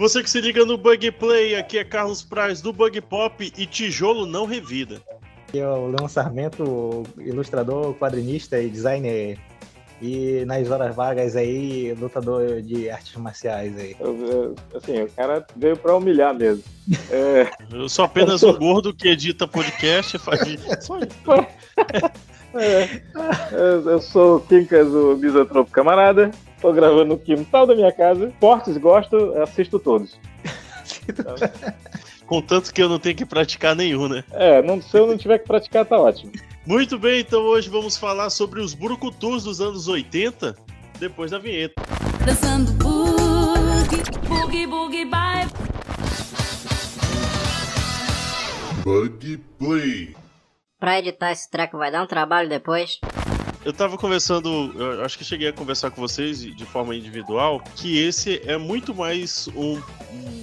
Você que se liga no Bug Play, aqui é Carlos Praz do Bug Pop e tijolo não revida. Aqui é o Leon Sarmento, ilustrador, quadrinista e designer. E nas horas vagas aí, lutador de artes marciais aí. Eu- eu- assim, o cara veio pra humilhar mesmo. É, Eu sou apenas um gordo que edita podcast e faz. Só isso. é, eu, eu sou o Quincas, o misantropo camarada. Tô gravando no quintal da minha casa. Fortes gosto, assisto todos. Contanto que eu não tenho que praticar nenhum, né? É, não, se eu não tiver que praticar, tá ótimo. Muito bem, então hoje vamos falar sobre os brucutus dos anos 80, depois da vinheta. Dançando boogie, boogie, boogie, bye. Bug Play. Pra editar esse treco vai dar um trabalho depois. Eu tava conversando, eu acho que cheguei a conversar com vocês de forma individual, que esse é muito mais um,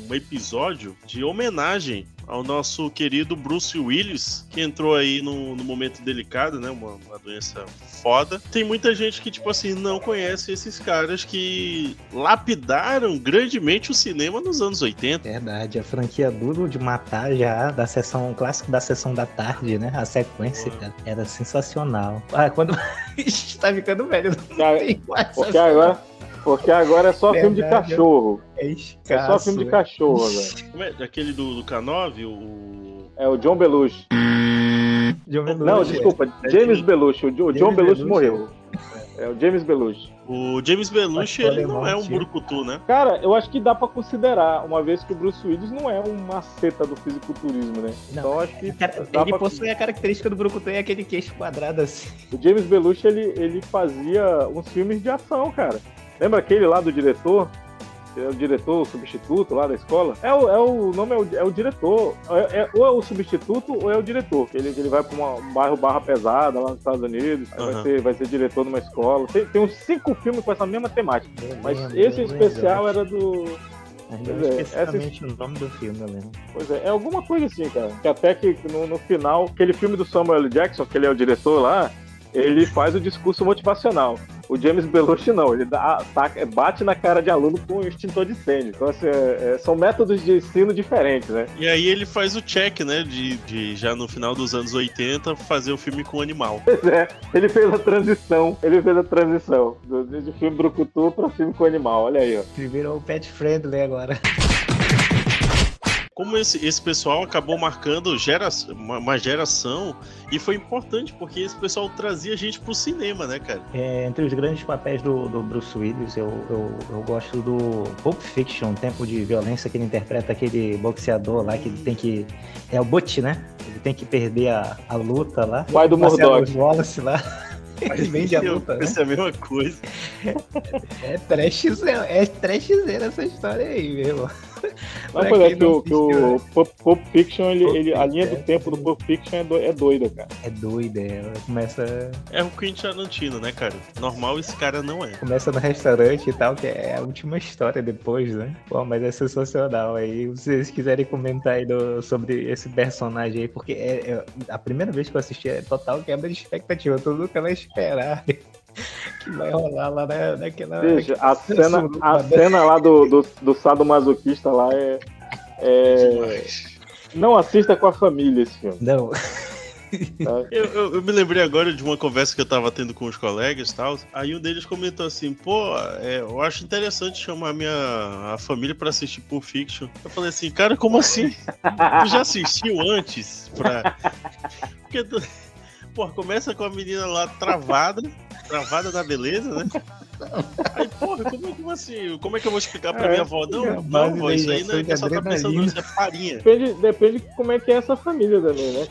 um episódio de homenagem ao nosso querido Bruce Willis, que entrou aí num, num momento delicado, né? Uma, uma doença foda. Tem muita gente que, tipo assim, não conhece esses caras que lapidaram grandemente o cinema nos anos 80. Verdade, a franquia Duro de Matar já, da sessão clássico da sessão da tarde, né? A sequência, cara, era sensacional. Ah, quando está ficando velho, não Já- tem mais Porque agora, porque agora é só filme de Verdade. cachorro. É É escasso, só filme de velho. cachorro agora. Como é? Aquele do, do K9, o. É o John Belushi. John Não, Belushi, desculpa, James Belushi. O, Jo- o John James Belushi Belushi. morreu. É o James Belushi. O James Belushi, ele não é um brucutu, né? Cara, eu acho que dá pra considerar, uma vez que o Bruce Willis não é uma seta do fisiculturismo, né? Não. Então acho que Cara, dá Ele pra- possui a característica do Brucutu é aquele queixo quadrado assim. o James Belushi ele, ele fazia uns filmes de ação, cara. Lembra aquele lá do diretor? Que É o diretor, o substituto lá da escola? É o, é o nome é o, é o diretor. É, é- ou é o substituto ou é o diretor. Que ele, ele vai pra uma- um bairro barra pesada lá nos Estados Unidos. Aham. vai, ser, vai ser diretor numa escola. Tem, tem uns cinco filmes com essa mesma temática. Mas lembro, esse em eu lembro. especial era do. Pois não é, especificamente o nome do filme, eu lembro. Pois é, é alguma coisa assim, cara. Que até que no, no final, aquele filme do Samuel L. Jackson, que ele é o diretor lá, ele faz o discurso motivacional. O James Belushi não, ele dá, taca- bate na cara de aluno com um extintor de incêndio. Então, assim, é- é- são métodos de ensino diferentes, né? E aí ele faz o check, né? De, de já no final dos anos 80 fazer o filme com animal. Pois é, ele fez a transição, ele fez a transição do, de filme brucutu para filme com animal, olha aí, ó. Ele virou pet friendly agora. Como esse, esse pessoal acabou marcando gera, uma, uma geração e foi importante porque esse pessoal trazia gente pro cinema, né, cara? É, entre os grandes papéis do, do Bruce Willis, eu, eu, eu gosto do Pulp Fiction, Tempo de Violência, que ele interpreta aquele boxeador lá que ele tem que. É o Butch, né? Ele tem que perder a, a luta lá. Pai do Murdoch. Wallace lá. Ele vende a Eu luta, né? pensei a mesma coisa. É trashzera, é trashzera essa história aí, mesmo. Não, pois é que o, não que o assistiu, Pulp, Fiction, ele, ele- a linha do Fiction, tempo do Pulp Fiction é, do- é doida, cara. É doida, ela começa, É o Quentin Tarantino, né, cara? Normal esse cara não é. começa no restaurante e tal, que é a última história depois, né? Pô, mas é sensacional aí. Se vocês quiserem comentar aí do- sobre esse personagem aí, porque é, é- a primeira vez que eu assisti é total quebra de expectativa. Tu nunca vai esperar que vai rolar lá na, naquela. Veja, a cena, a né? cena lá do, do, do sadomasoquista lá é. é-. Não assista com a família esse filme. Não, tá? Eu, eu- eu me lembrei agora de uma conversa que eu tava tendo com os colegas e tal. Aí um deles comentou assim: pô, é, eu acho interessante chamar minha a família pra assistir Pulp Fiction. Eu falei assim, cara, como assim? Tu já assistiu antes? Pra... Porque, tu- pô, começa com a menina lá travada, travada da beleza, né? Aí, porra, como, como assim? Como é que eu vou explicar pra É, minha avó? é a Não, não, base vó, da isso aí não é só tá pensando nisso, é farinha. Depende, depende de como é que é essa família também, né?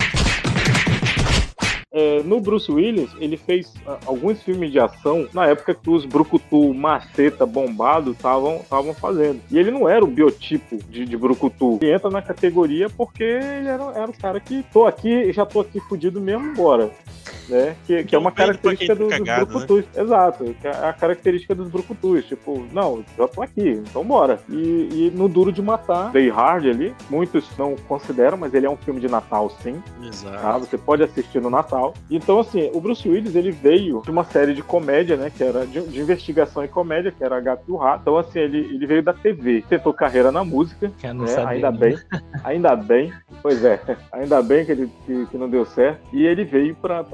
É, no Bruce Willis, ele fez ah, alguns filmes de ação na época que os brucutu maceta bombado estavam fazendo. E ele não era o biotipo de, de brucutu. Ele entra na categoria porque ele era, era o cara que tô aqui, já tô aqui fudido mesmo, bora. né? Que, que é uma pra quem característica tá do, dos brucutus. Exato, que é a característica dos brucutus. Tipo, não, já tô aqui, então bora. E, e no Duro de Matar, Day Hard ali, muitos não consideram, mas ele é um filme de Natal, sim. tá? Exato. Você pode assistir no Natal. Então, assim, o Bruce Willis, ele veio de uma série de comédia, né? Que era de, de investigação e comédia, que era a Gato e o Rato. Então, assim, ele, ele veio da TV. Tentou carreira na música, né? Ainda não. bem. Ainda bem. Pois é. Ainda bem que, ele, que, que não deu certo. E ele veio pra...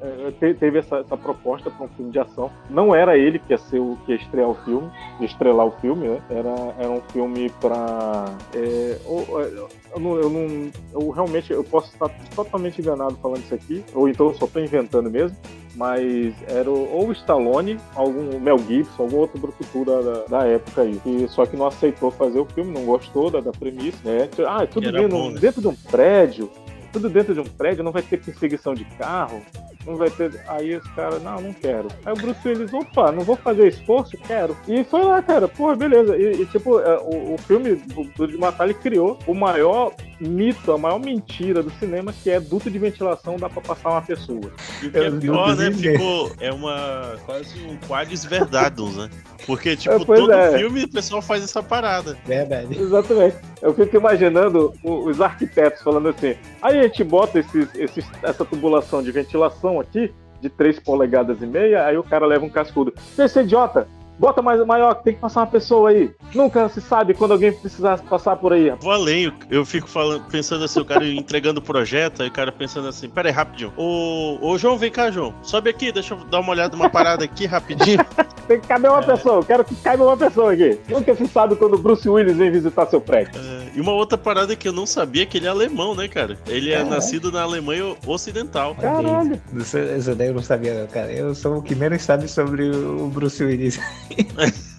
é, te- teve essa, essa proposta para um filme de ação. Não era ele que ia ser o que ia estrear o filme, estrelar o filme, né? Era, era um filme para eu, não, eu não, eu realmente eu posso estar totalmente enganado falando isso aqui, ou então eu só estou inventando mesmo. Mas era ou Stallone, algum Mel Gibson, algum outro brucutu da, da, da época aí. E, só que não aceitou fazer o filme, não gostou da, da premissa, né? Ah, é tudo dentro, bom, né? dentro de um prédio, tudo dentro de um prédio, não vai ter perseguição de carro, não vai ter. Aí os caras, não, não quero. Aí o Bruce Willis, opa, não vou fazer esforço, quero. E foi lá, cara, porra, beleza. E, e, tipo, é, o, o filme do, do de Matar, ele criou o maior mito, a maior mentira do cinema, que é duto de ventilação dá pra passar uma pessoa. E o que é pior, né? Ficou. É uma. Quase um quadris verdadus, né? Porque, tipo, É, todo é. filme o pessoal faz essa parada. Verdade. Exatamente. Eu fico imaginando os arquitetos falando assim: aí a gente bota esses, esses- essa tubulação de ventilação aqui, de 3 polegadas e meia, aí o cara leva um cascudo. Esse idiota, bota mais maior, que tem que passar uma pessoa aí. Nunca se sabe quando alguém precisar passar por aí. Vou além, eu- fico falando, pensando assim, o cara entregando o projeto, aí o cara pensando assim, pera aí, rapidinho. Ô, ô João, vem cá, João. Sobe aqui, deixa eu dar uma olhada numa parada aqui rapidinho. Tem que caber uma pessoa, eu quero que caiba uma pessoa aqui. Nunca se sabe quando o Bruce Willis vem visitar seu prédio. É, e uma outra parada que eu não sabia é que ele é alemão, né, cara? Ele é Caralho. nascido na Alemanha Ocidental. Caralho. Isso, isso daí eu não sabia, não, cara. Eu sou o que menos sabe sobre o Bruce Willis.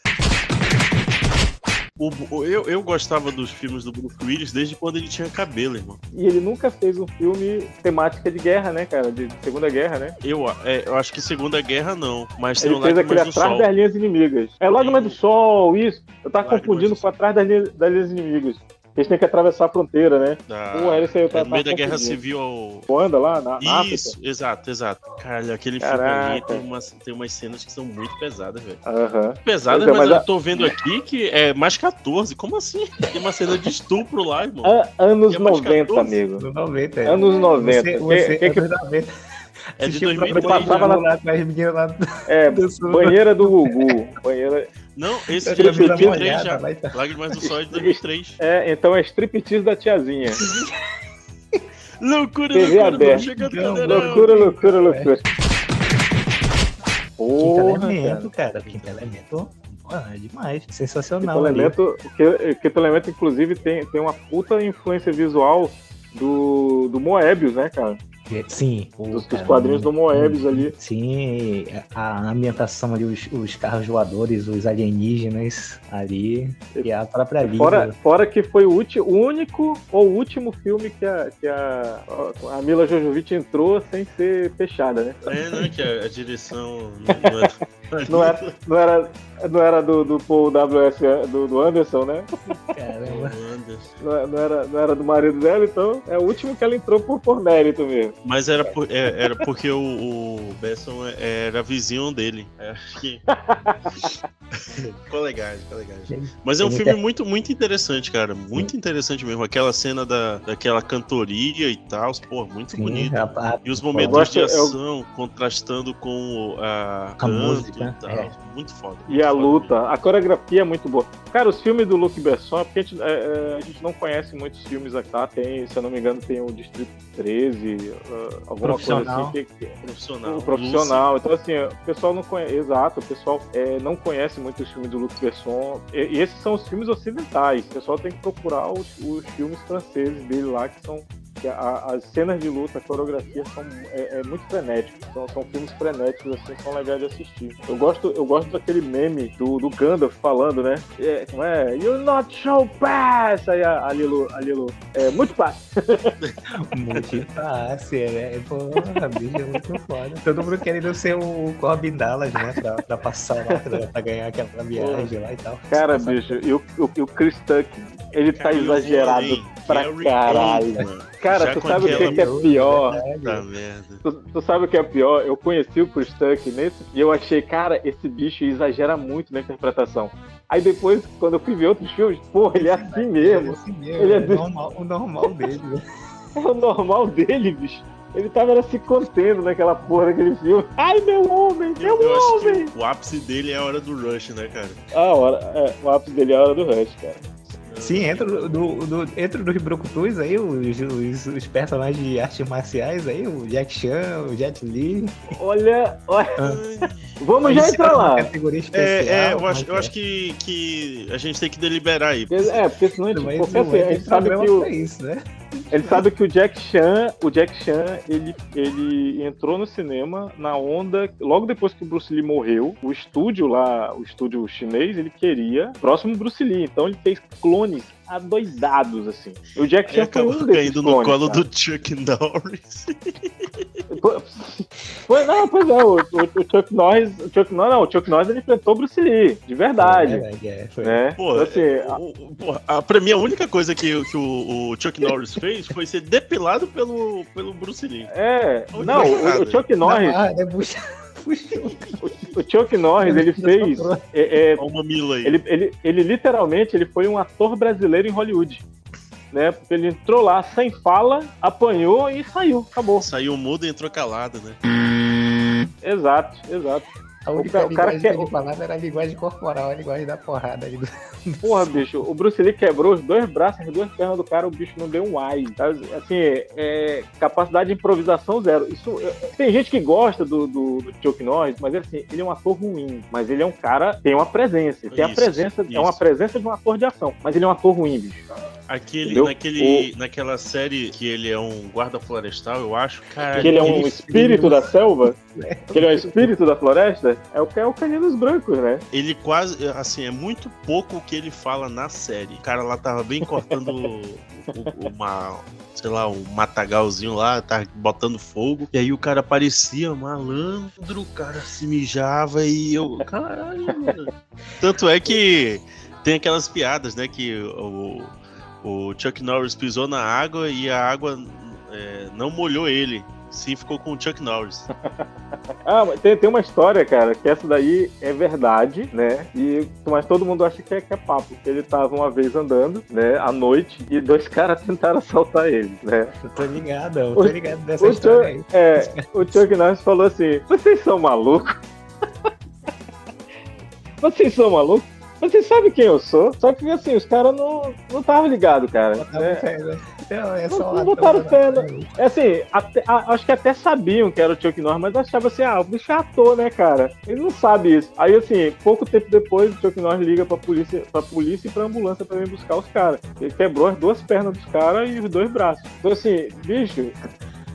O- eu, eu gostava dos filmes do Bruce Willis desde quando ele tinha cabelo, irmão. E ele nunca fez um filme temática de guerra, né, cara? De Segunda Guerra, né? Eu, é, eu acho que Segunda Guerra não, mas tem Ele o fez Lágrimas aquele Atrás Sol. das Linhas Inimigas. É Lágrimas do Sol, isso. Eu tava Lágrimas confundindo do com Atrás das das linhas Inimigas. Eles têm que atravessar a fronteira, né? Era isso aí, eu é no meio da Guerra. Civil ao... Ruanda lá, na, na Isso, África. exato, exato. Caralho, aquele filme ali Caraca. tem umas, tem umas cenas que são muito pesadas, velho. Aham. Pesadas, é, mas, mas eu tô vendo aqui que é mais 14. Como assim? Tem uma cena de estupro lá, irmão. A- Anos É mais 90, 14? amigo. No 90. é. Anos 90. Você, Que- você, que que- anos 90. É de Assistiu o 2003. programa Passava lá, lá lá É, do sul. banheira do Gugu. Banheira... Não, esse Eu é de Striptease da 2003 molhada já. e tal. Lágrimas do Sol é de 2003. É, então é striptease da tiazinha. loucura, TV loucura, aberta. tô chegando Não, loucura, loucura, loucura. Quinto Porra, elemento, cara. cara. Quinto elemento. Porra, é demais. Quinto Sensacional. ali. elemento, que, Quinto elemento, inclusive, tem, tem uma puta influência visual do, do Moebius, né, cara? Sim. pô, Dos, dos cara, quadrinhos do Moebius ali. Sim, a ambientação ali, os, os carros voadores, os alienígenas ali, e a própria vida. Fora, fora que foi o, ulti- o único ou último filme que a, que a, a Mila Jojovic entrou sem ser fechada, né? É, né? Que a, a direção não é. Não era, não era, não era do, do Paul W.S. Do, do Anderson, né? Caramba. Não, é- não era, não era do marido dela, então é o último que ela entrou por, por mérito mesmo. Mas era, por- é, era porque o, o Besson era vizinho dele. É, acho que. ficou legal, ficou legal. Mas é um filme muito, muito interessante, cara. Muito interessante mesmo. Aquela cena da, daquela cantoria e tal, pô, muito Sim, bonito. a, a- E os momentos gosto- de eu- ação contrastando com o- a, canto música, e tal. é. Muito foda. E muito a foda luta, a coreografia é muito boa. Cara, os filmes do Luc Besson, porque a gente, é, é, a gente não conhece muitos filmes aqui, tá? Tem, se eu não me engano, tem o Distrito 13, uh, alguma coisa Profissional. assim. Que, que- Profissional. o profissional. Então, assim, o pessoal não conhece. Exato, o pessoal é, não conhece muito os filmes do Luc Besson. E, e esses são os filmes ocidentais. O pessoal tem que procurar os, os filmes franceses dele lá, que são. Que a- as cenas de luta, a coreografia são é, é muito frenético. São, são filmes frenéticos, assim, são legais de assistir. Eu gosto, eu gosto daquele meme do, do Gandalf falando, né? É, como é? You not show pass! Aí a, a Lilo, a Lilo, é muito fácil. Multipasse, né? Porra, bicho, é muito foda. Todo mundo querendo ser o Corbin Dallas, né? Pra, pra passar lá, pra, pra ganhar aquela viagem lá e tal. Cara, bicho, e o, o, o Chris Tuck, ele tá exagerado pra Gary caralho. Oldman. Cara, Já tu sabe o que, que é pior? Tu, tu sabe o que é pior? Eu conheci o Tucker nesse e eu achei, cara, esse bicho exagera muito na interpretação. Aí depois, quando eu fui ver outros filmes, porra, ele é assim mesmo. assim mesmo, Ele é é normal, o normal dele. né? É o normal dele, bicho. Ele tava era, se contendo naquela porra daquele filme. Ai, meu homem, meu Eu homem! o ápice dele é a hora do Rush, né, cara? A hora, é, o ápice dele é a hora do Rush, cara. Sim, entra do, do, dentro dos Brucutus aí, os, os, os personagens de artes marciais aí, o Jack Chan, o Jet Li. Olha, olha. Ai, Vamos já entrar lá. Categoria É, especial, é, eu acho, eu acho que, que a gente tem que deliberar aí. É, porque senão a gente, assim, é a gente sabe que o, pra isso, né? Ele sabe que o Jack Chan, o Jack Chan, ele, ele entrou no cinema na onda, logo depois que o Bruce Lee morreu, o estúdio lá, o estúdio chinês, ele queria próximo Bruce Lee, então ele fez clones adoidados, assim. O Jack Ele Chan foi um desses caindo no clones, colo cara. do Chuck Norris. Foi, não, pois é, o, o- o Chuck Norris, o Chuck Norris, não, o Chuck Norris ele enfrentou o Bruce Lee, de verdade, É, é, foi. né? Pô, Então, assim, o- pô, a, pra mim, a única coisa que, que o, o Chuck Norris fez foi ser depilado pelo, pelo Bruce Lee. é, não, o, o. Chuck Norris, Ah, é. O Chuck Norris, ele fez, é, é, Olha o mamilo aí. Ele, ele, ele literalmente ele foi um ator brasileiro em Hollywood. Né? Porque ele entrou lá sem fala, apanhou e saiu. Acabou. Saiu mudo e entrou calado, né? Exato, exato. A O única ca- o cara linguagem quer- que ele falava era a linguagem corporal, a linguagem da porrada. ali do- Porra, bicho, o Bruce Lee quebrou os dois braços, as duas pernas do cara, o bicho não deu um ai. tá? Assim, é, capacidade de improvisação zero. Isso, é, tem gente que gosta do, do, do Chuck Norris, mas assim, ele é um ator ruim. Mas ele é um cara, tem uma presença. Tem a Isso, presença, é uma isso. presença de um ator de ação. Mas ele é um ator ruim, bicho. Aquele, Entendeu? naquele, naquela série que ele é um guarda florestal, eu acho. Cara, que ele é um espírito da selva, que ele é um espírito da floresta, é o, é o Caninos Brancos, né? ele quase, assim, é muito pouco o que ele fala na série. O cara lá tava bem cortando o- o- uma, sei lá, um matagalzinho lá, tava botando fogo. E aí o cara parecia malandro, o cara se mijava e eu, caralho, mano. Tanto é que tem aquelas piadas, né, que o, o Chuck Norris pisou na água e a água é, não molhou ele. Sim, ficou com o Chuck Norris. Ah, tem, tem uma história, cara, que essa daí é verdade, né? E, mas todo mundo acha que é, que é papo. Ele tava uma vez andando, né, à noite, e dois caras tentaram assaltar ele, né? Eu tô ligado, eu tô ligado dessa O história aí. É, o Chuck Norris falou assim: vocês são malucos? vocês são malucos? Vocês sabem quem eu sou? Só que assim, os caras não não estavam ligados, cara. Botaram né? fé, né? Não, é Não- só não ator, botaram né? fé, É assim, até- a- acho que até sabiam que era o Chuck Norris, mas achavam assim, ah, o bicho é ator, né, cara? Ele não sabe isso. Aí, assim, pouco tempo depois, o Chuck Norris liga pra polícia, pra polícia e pra ambulância pra vir buscar os caras. Ele quebrou as duas pernas dos caras e os dois braços. Então, assim, bicho,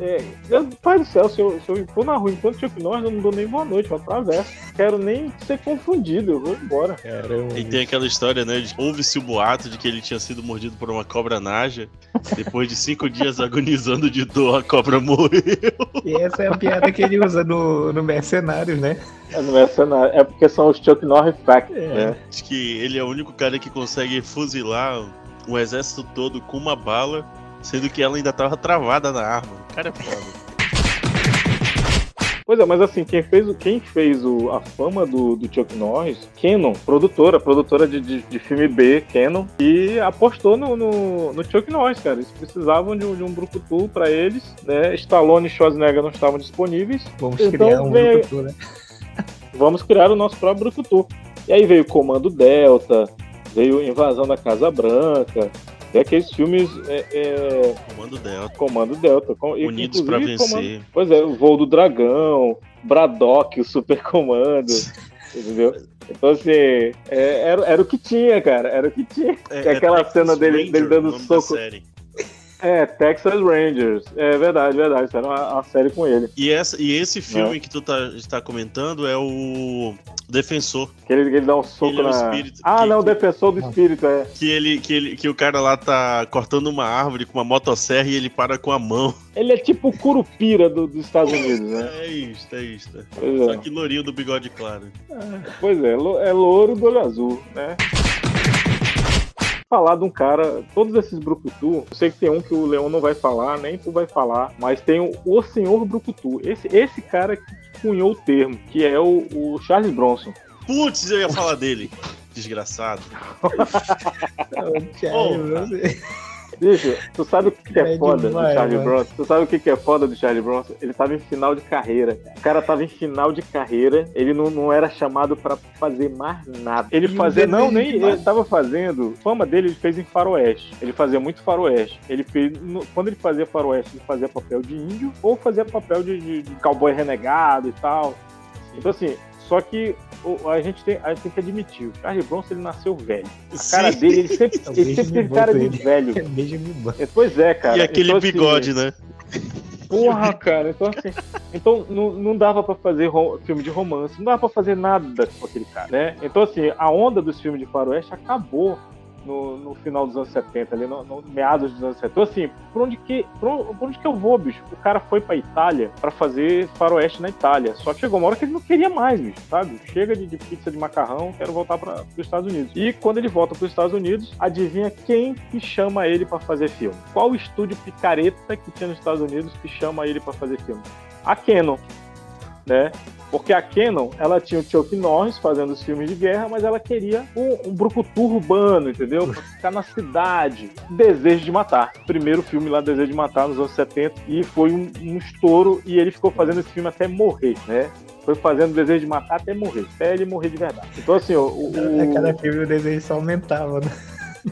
é, eu- pai do céu, se eu, se eu for na rua enquanto Chuck Norris, eu não dou nem boa noite, eu atravesso. Quero nem ser confundido, eu vou embora. Caramba. E tem aquela história, né? Houve-se o boato de que ele tinha sido mordido por uma cobra naja. Depois de cinco dias agonizando de dor, a cobra morreu. E essa é a piada que ele usa no, no Mercenários, né? É, não é, cenário, é porque são os Chuck Norris Facts, É. né? Acho que ele é o único cara que consegue fuzilar um exército todo com uma bala, sendo que ela ainda tava travada na arma. Cara é foda. Pois é, mas assim, quem fez, o- quem fez o, a fama do, do Chuck Norris, Canon, produtora, produtora de, de, de filme B, Canon, e apostou no, no, no Chuck Norris, cara. Eles precisavam de um, de um brucutu pra eles, né? Stallone e Schwarzenegger não estavam disponíveis. Vamos Então, criar um vem grupo, né? Vamos criar o nosso próprio brucutu. E aí veio Comando Delta, veio Invasão da Casa Branca, e aqueles filmes é, é, Comando Delta. Comando Delta. com- Unidos pra inclusive, vencer. Comando- Pois é, o Voo do Dragão, Braddock, o Super Comando, entendeu? Então, assim, é, era, era o que tinha, cara, era o que tinha. É, aquela Texas cena dele- dele dando soco. É, Texas Rangers, é verdade, verdade, isso era uma, uma série com ele. E, essa, e esse filme que tu tá, está comentando é o Defensor. Que ele, ele dá um soco Ele é o na... espírito Ah, que- não, o Defensor do Espírito, é. Que, ele, que, ele, que o cara lá tá cortando uma árvore com uma motosserra e ele para com a mão. Ele é tipo o Curupira do- dos Estados Unidos, né? É isso, é isso. Pois Só é, que lourinho do bigode claro. pois é, é louro do olho azul, né? Falar de um cara, todos esses Brucutu, eu sei que tem um que o Leão não vai falar, nem tu vai falar, mas tem o, o Senhor Brucutu. Esse, esse cara que cunhou o termo, que é o, o Charles Bronson. Putz, eu ia falar dele. Desgraçado. Porra. Bicho, tu sabe o que é, É foda demais, do Charlie mano. Bronson? Tu sabe o que que é foda do Charlie Bronson? Ele tava em final de carreira. O cara tava em final de carreira, ele não, não era chamado pra fazer mais nada. Ele E fazia, não, nem demais. ele tava fazendo. Fama dele ele fez em faroeste. Ele fazia muito faroeste. Ele fez, no- quando ele fazia faroeste, ele fazia papel de índio ou fazia papel de, de- de cowboy renegado e tal. Então assim, só que o- a gente, tem, a gente tem que admitir, o Charlie Bronson ele nasceu velho. A cara Sim. dele, ele sempre, ele sempre teve cara de velho. Banho. É, Pois é, cara. e aquele Então, assim, bigode, né? Porra, cara. Então, assim, então não, não dava pra fazer filme de romance, não dava pra fazer nada com aquele cara, né? Então, assim, a onda dos filmes de faroeste acabou no, no final dos anos 70, ali, no, no meados dos anos 70. Então, assim, por onde, que, por, por onde que eu vou, bicho? O cara foi pra Itália pra fazer faroeste na Itália. Só chegou uma hora que ele não queria mais, bicho, sabe? Chega de, de pizza de macarrão, quero voltar para os Estados Unidos. E quando ele volta para os Estados Unidos, adivinha quem que chama ele pra fazer filme? Qual estúdio picareta que tinha nos Estados Unidos que chama ele pra fazer filme? A Canon, né? Porque a Canon, ela tinha o Chuck Norris fazendo os filmes de guerra, mas ela queria um, um brucutu urbano, entendeu? Pra ficar na cidade. Desejo de Matar. Primeiro filme lá, Desejo de Matar, nos anos 70. E foi um, um estouro. E ele ficou fazendo esse filme até morrer, né? Foi fazendo Desejo de Matar até morrer. Até ele morrer de verdade. Então, assim, o... o- A cada filme o desenho só aumentava, né?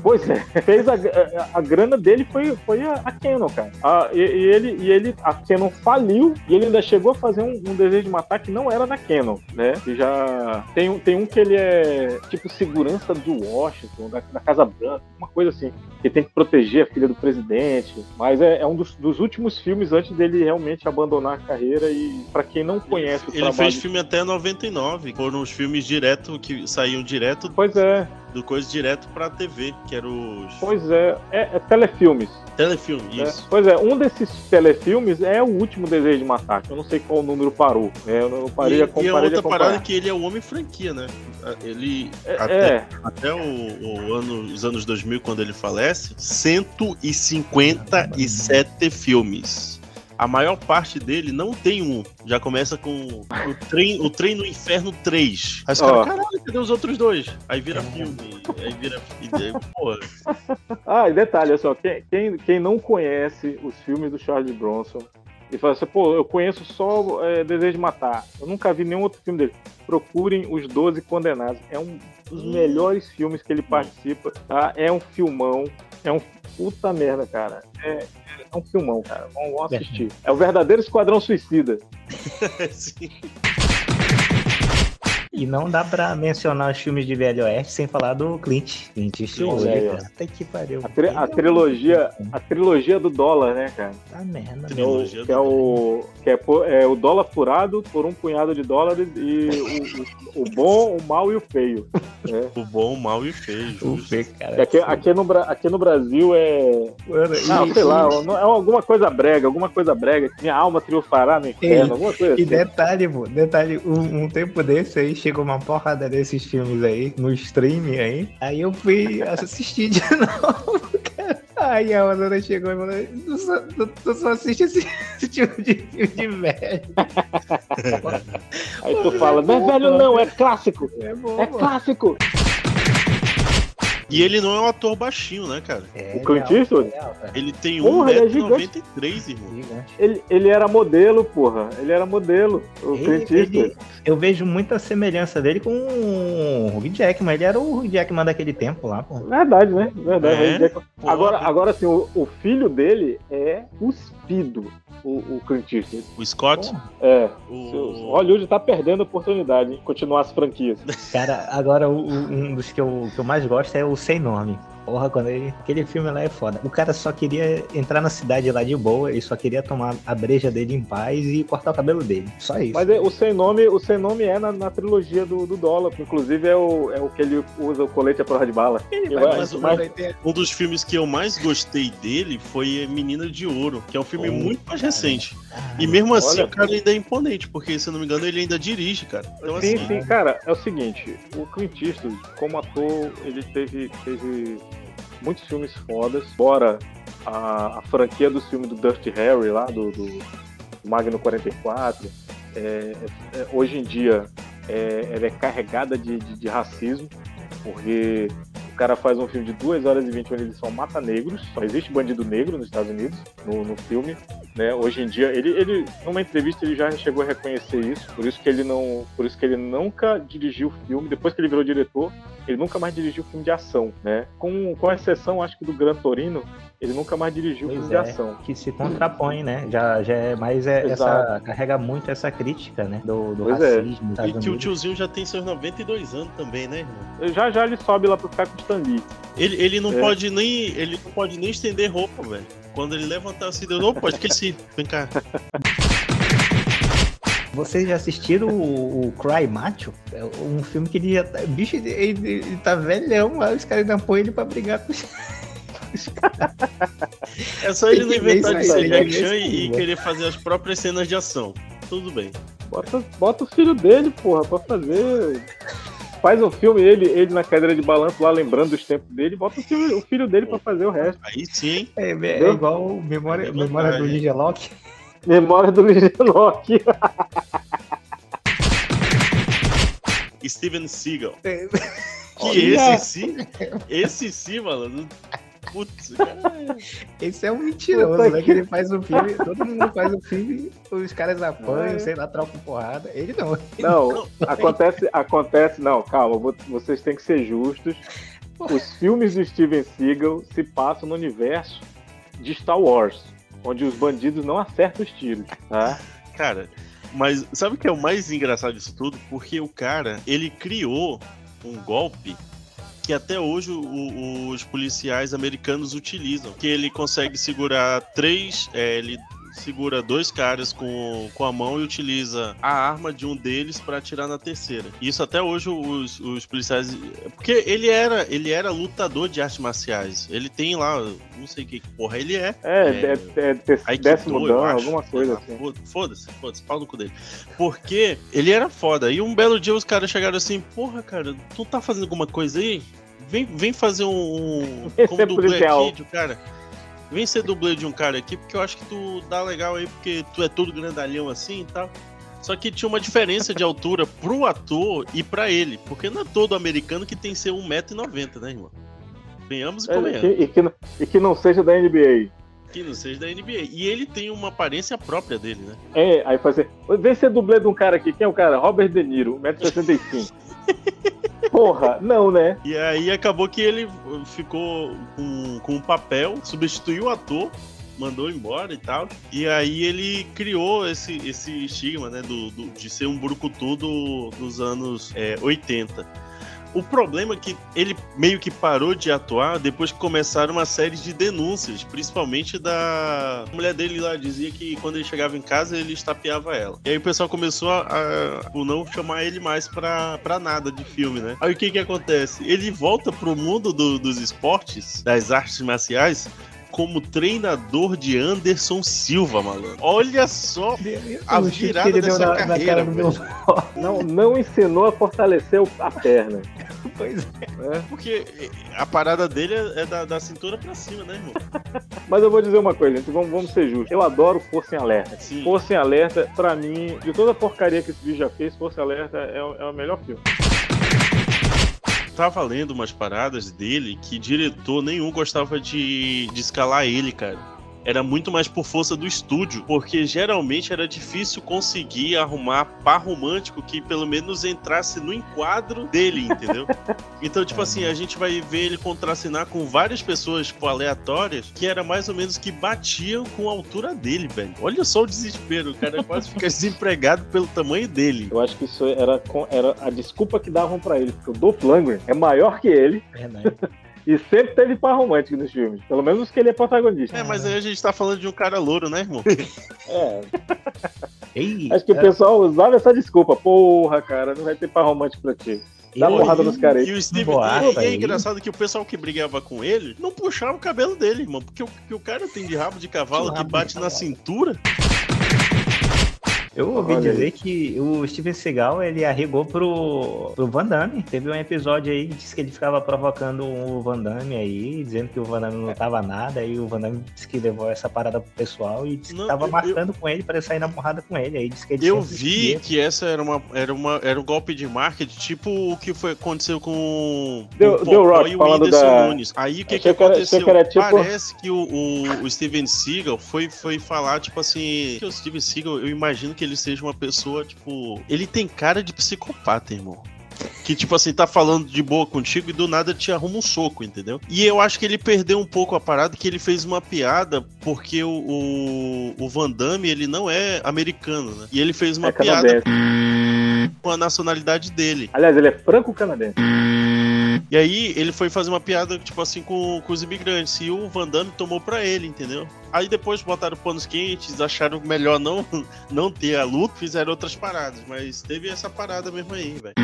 Pois é, fez a, a, a grana dele foi, foi a, a Canon, cara. A- e, e ele, e ele, a Canon faliu e ele ainda chegou a fazer um, um desejo de matar que não era da Canon, né? Que já tem, um- tem um que ele é tipo segurança do Washington, da, da Casa Branca, uma coisa assim. Que tem que proteger a filha do presidente. Mas é, é um dos, dos últimos filmes antes dele realmente abandonar a carreira. E pra quem não conhece o Ele trabalho. fez filme até 99. Foram os filmes direto que saíam direto Pois é, do coisa direto pra TV, que era os pois é, é, é telefilmes. telefilme, É, isso. Pois é, um desses telefilmes é o último Desejo de Matar. Eu não sei qual número parou. né? Eu não parei E, a e a outra parada é que ele é o homem franquia, né? Ele É, até, é, até o, o ano, os anos 2000 quando ele falece, 157 filmes. A maior parte dele não tem um. Já começa com o trem, o trem no Inferno 3. Aí os caras, caralho, cadê os outros dois? Aí vira filme. Aí vira. e daí, Pô, Ah, e detalhe, olha só, quem, quem, quem não conhece os filmes do Charles Bronson e fala assim, pô, eu conheço só é, Desejo de Matar, eu nunca vi nenhum outro filme dele. Procurem Os Doze Condenados. É um dos Hum. melhores filmes que ele participa, tá? É um filmão, é um puta merda, cara. É, é um filmão, cara. Vamos, vamos assistir. É o verdadeiro Esquadrão Suicida. assim, E não dá pra mencionar os filmes de Velho Oeste sem falar do Clint. Clint Eastwood, cara. Até que pariu. A, tri- a trilogia, a trilogia do dólar, né, cara? Tá merda, Que é, o, que é, o, que é, po- é o dólar furado por um punhado de dólares e o, o- o bom, o mal e o feio. né? o bom, o mal e o feio. O E cara. Aqui, aqui, no, aqui no Brasil é. Não, e- sei lá, é alguma coisa brega, alguma coisa brega. Minha alma triunfará no inferno, alguma coisa E assim. detalhe, pô, detalhe, um, um tempo desse aí, chegou uma porrada desses filmes aí, no streaming aí, aí eu fui assistir de novo, cara. Aí a Ana chegou e falou, tu só, tu, tu só assiste esse, esse tipo de filme de velho. Aí tu fala, não é velho não, é clássico. É bom, É mano. E ele não é um ator baixinho, né, cara? É, O Clint real, Eastwood? cara. Ele tem Porra, ele é gigante. 1,93m, irmão. Gigante. Ele, ele era modelo, porra. Ele era modelo. O Ele- Clint ele- Eastwood. eu vejo muita semelhança dele com o Hugh Jackman. Ele era o Hugh Jackman daquele tempo lá, pô. Verdade, né? Verdade. É? Ele é- Porra. Agora, agora assim, o, o filho dele é cuspido, o, o Clint Eastwood. O Scott, É. o... Hollywood tá perdendo a oportunidade de continuar as franquias. Cara, agora o- o- um dos que eu, que eu mais gosto é o Sem Nome. Porra, quando ele. Aquele filme lá é foda. O cara só queria entrar na cidade lá de boa, ele só queria tomar a breja dele em paz e cortar o cabelo dele. Só isso. Mas é, o sem nome, o sem nome é na, na trilogia do, do dólar, que inclusive é o, é o que ele usa o colete à prova de bala. ele vai- mas- ter- Um dos filmes que eu mais gostei dele foi Menina de Ouro, que é um filme Oh, muito mais cara. recente. Ah, E mesmo assim Olha. o cara ainda é imponente, porque se eu não me engano ele ainda dirige, cara. Então sim, assim, sim, cara, é o seguinte, o Clint Eastwood, como ator, ele teve, teve muitos filmes fodas, fora a, a franquia dos filmes do Dirty Harry lá, do, do Magno 44. É, é, hoje em dia é, ela é carregada de, de, de racismo, porque o cara faz um filme de 2 horas e 20 onde ele só mata negros, só existe bandido negro nos Estados Unidos, no, no filme. Né? Hoje em dia, ele, ele, numa entrevista, ele já chegou a reconhecer isso, por isso que ele não, por isso que ele nunca dirigiu filme, depois que ele virou diretor, ele nunca mais dirigiu filme de ação, né? Com, com exceção, acho que do Gran Torino, ele nunca mais dirigiu Pois filme é, de ação. que se contrapõe, né? Já, já é mais é, essa. Carrega muito essa crítica, né? Do, do é. racismo. nos E que o Unidos. tiozinho já tem seus 92 anos também, né, irmão? Já já ele sobe lá pra ficar com o Stan Lee. Ele, ele não É. pode nem. Ele não pode nem estender roupa, velho. Quando ele levantar assim, deu, não, pode esqueci. Vem cá. Vocês já assistiram o, o Cry Macho? É um filme que ele já tá. Bicho, ele, ele- ele tá velhão, aí os caras ainda põem ele pra brigar com os. É só ele não inventar de ser aí, e, e querer fazer as próprias cenas de ação. Tudo bem. Bota, bota o filho dele, porra, pra fazer. Faz um filme, ele, ele na cadeira de balanço lá, lembrando dos tempos dele, bota o filho, o filho dele pra fazer o resto. Aí sim, hein? É, é igual o memória, É memória do. Ninja Lock. Memória do Ligelock. Steven Seagal. É, Que Olha! esse sim, esse sim, mano. Putz, cara. Esse é um mentiroso, Puta né? que- Que ele faz um filme, todo mundo faz um filme, os caras apanham, É. sei lá, trocam porrada. Ele não. Não, acontece, acontece, não, calma, vocês têm que ser justos. Os filmes do Steven Seagal se passam no universo de Star Wars, onde os bandidos não acertam os tiros, tá? Cara, mas sabe o que é o mais engraçado disso tudo? Porque o cara, ele criou um golpe que até hoje o- o- os policiais americanos utilizam. Que ele consegue segurar três. é, ele segura dois caras com, com a mão e utiliza a arma de um deles pra atirar na terceira. Isso até hoje os, os policiais. Porque ele era, ele era lutador de artes marciais. Ele tem lá, não sei o que porra ele é. É, É, é, é, é Aikido, décimo eu dan, acho. alguma coisa assim. foda- Foda-se, foda-se, pau no cu dele. Porque ele era foda. E um belo dia os caras chegaram assim, porra, cara, tu tá fazendo alguma coisa aí? Vem, vem fazer um. um como é de um cara. Vem ser dublê de um cara aqui, porque eu acho que tu dá legal aí, porque tu é todo grandalhão assim e tal. Só que tinha uma diferença de altura pro ator e pra ele. Porque não é todo americano que tem que ser 1,90m, né, irmão? Venhamos e É, convenhamos. e, e que, não- e que não seja da NBA. Que não seja da NBA. E ele tem uma aparência própria dele, né? É, aí faz assim, vem ser dublê de um cara aqui. Quem é o cara? Robert De Niro, 1,65m. Porra, não, né? E aí acabou que ele ficou com, com um papel, substituiu o ator, mandou embora e tal. E aí ele criou esse, esse estigma, né, do, do- de ser um brucutu do, dos anos é, 80. O problema é que ele meio que parou de atuar depois que começaram uma série de denúncias, principalmente da a mulher dele lá dizia que quando ele chegava em casa ele estapeava ela. E aí o pessoal começou a, a não chamar ele mais pra, pra nada de filme, né? Aí o que que acontece? Ele volta pro mundo do- dos esportes, das artes marciais, como treinador de Anderson Silva, malandro. Olha só A virada que ele deu dessa na, na carreira, cara do meu Não, não ensinou a fortalecer o- a perna. Pois né? Porque a parada dele é é da, da cintura pra cima, né, irmão? Mas eu vou dizer uma coisa, gente, vamos, vamos ser justos. Eu adoro Força em Alerta. Sim. Força em Alerta, pra mim, de toda a porcaria que esse vídeo já fez, Força em Alerta é, o- é o melhor filme. Tava lendo umas paradas dele que diretor nenhum gostava de, de escalar ele, cara. Era muito mais por força do estúdio, porque geralmente era difícil conseguir arrumar par romântico que pelo menos entrasse no enquadro dele, entendeu? Então, tipo assim, a gente vai ver ele contracenar com várias pessoas tipo, aleatórias que era mais ou menos que batiam com a altura dele, velho. Olha só o desespero, o cara quase fica desempregado pelo tamanho dele. Eu acho que isso era, era a desculpa que davam pra ele, porque o Dolph Lundgren é maior que ele é, né? E sempre teve par romântico nos filmes. Pelo menos que ele é protagonista. É, mas aí a gente tá falando de um cara louro, né, irmão? É, Ei, acho que o pessoal usava essa desculpa. Porra, cara, não vai ter par romântico pra ti. Dá eu- porrada nos caras E o Steve boato e é aí. engraçado que o pessoal que brigava com ele não puxava o cabelo dele, irmão. Porque o que o cara tem de rabo de cavalo que rabo de bate na cintura. Eu ouvi Olha aí. dizer que o Steven Seagal ele arregou pro, pro Van Damme. Teve um episódio aí que disse que ele ficava provocando o Van Damme aí, dizendo que o Van Damme não tava nada. Aí o Van Damme disse que levou essa parada pro pessoal e disse Não, que tava eu- marcando com ele pra ele sair na porrada com ele. Aí disse que ele Eu vi que essa era uma, era uma era um golpe de marketing, tipo o que foi aconteceu com Deu- o deu Rock e o Whindersson da- Nunes. Aí o que, que que aconteceu? que era tipo- Parece que o, o, o Steven Seagal foi, foi falar, tipo assim. Que o Steven Seagal, eu imagino que ele seja uma pessoa, tipo. Ele tem cara de psicopata, irmão. Que, tipo assim, tá falando de boa contigo e do nada te arruma um soco, entendeu? E eu acho que ele perdeu um pouco a parada, que ele fez uma piada, porque o, o, o Van Damme, ele não é americano, né? E ele fez uma É piada canadense. com a nacionalidade dele. Aliás, ele é franco-canadense. E aí ele foi fazer uma piada, tipo assim, com, com os imigrantes. E o Van Damme tomou pra ele, entendeu? Aí depois botaram panos quentes, acharam melhor não, não ter a luta, fizeram outras paradas. Mas teve essa parada mesmo aí, velho.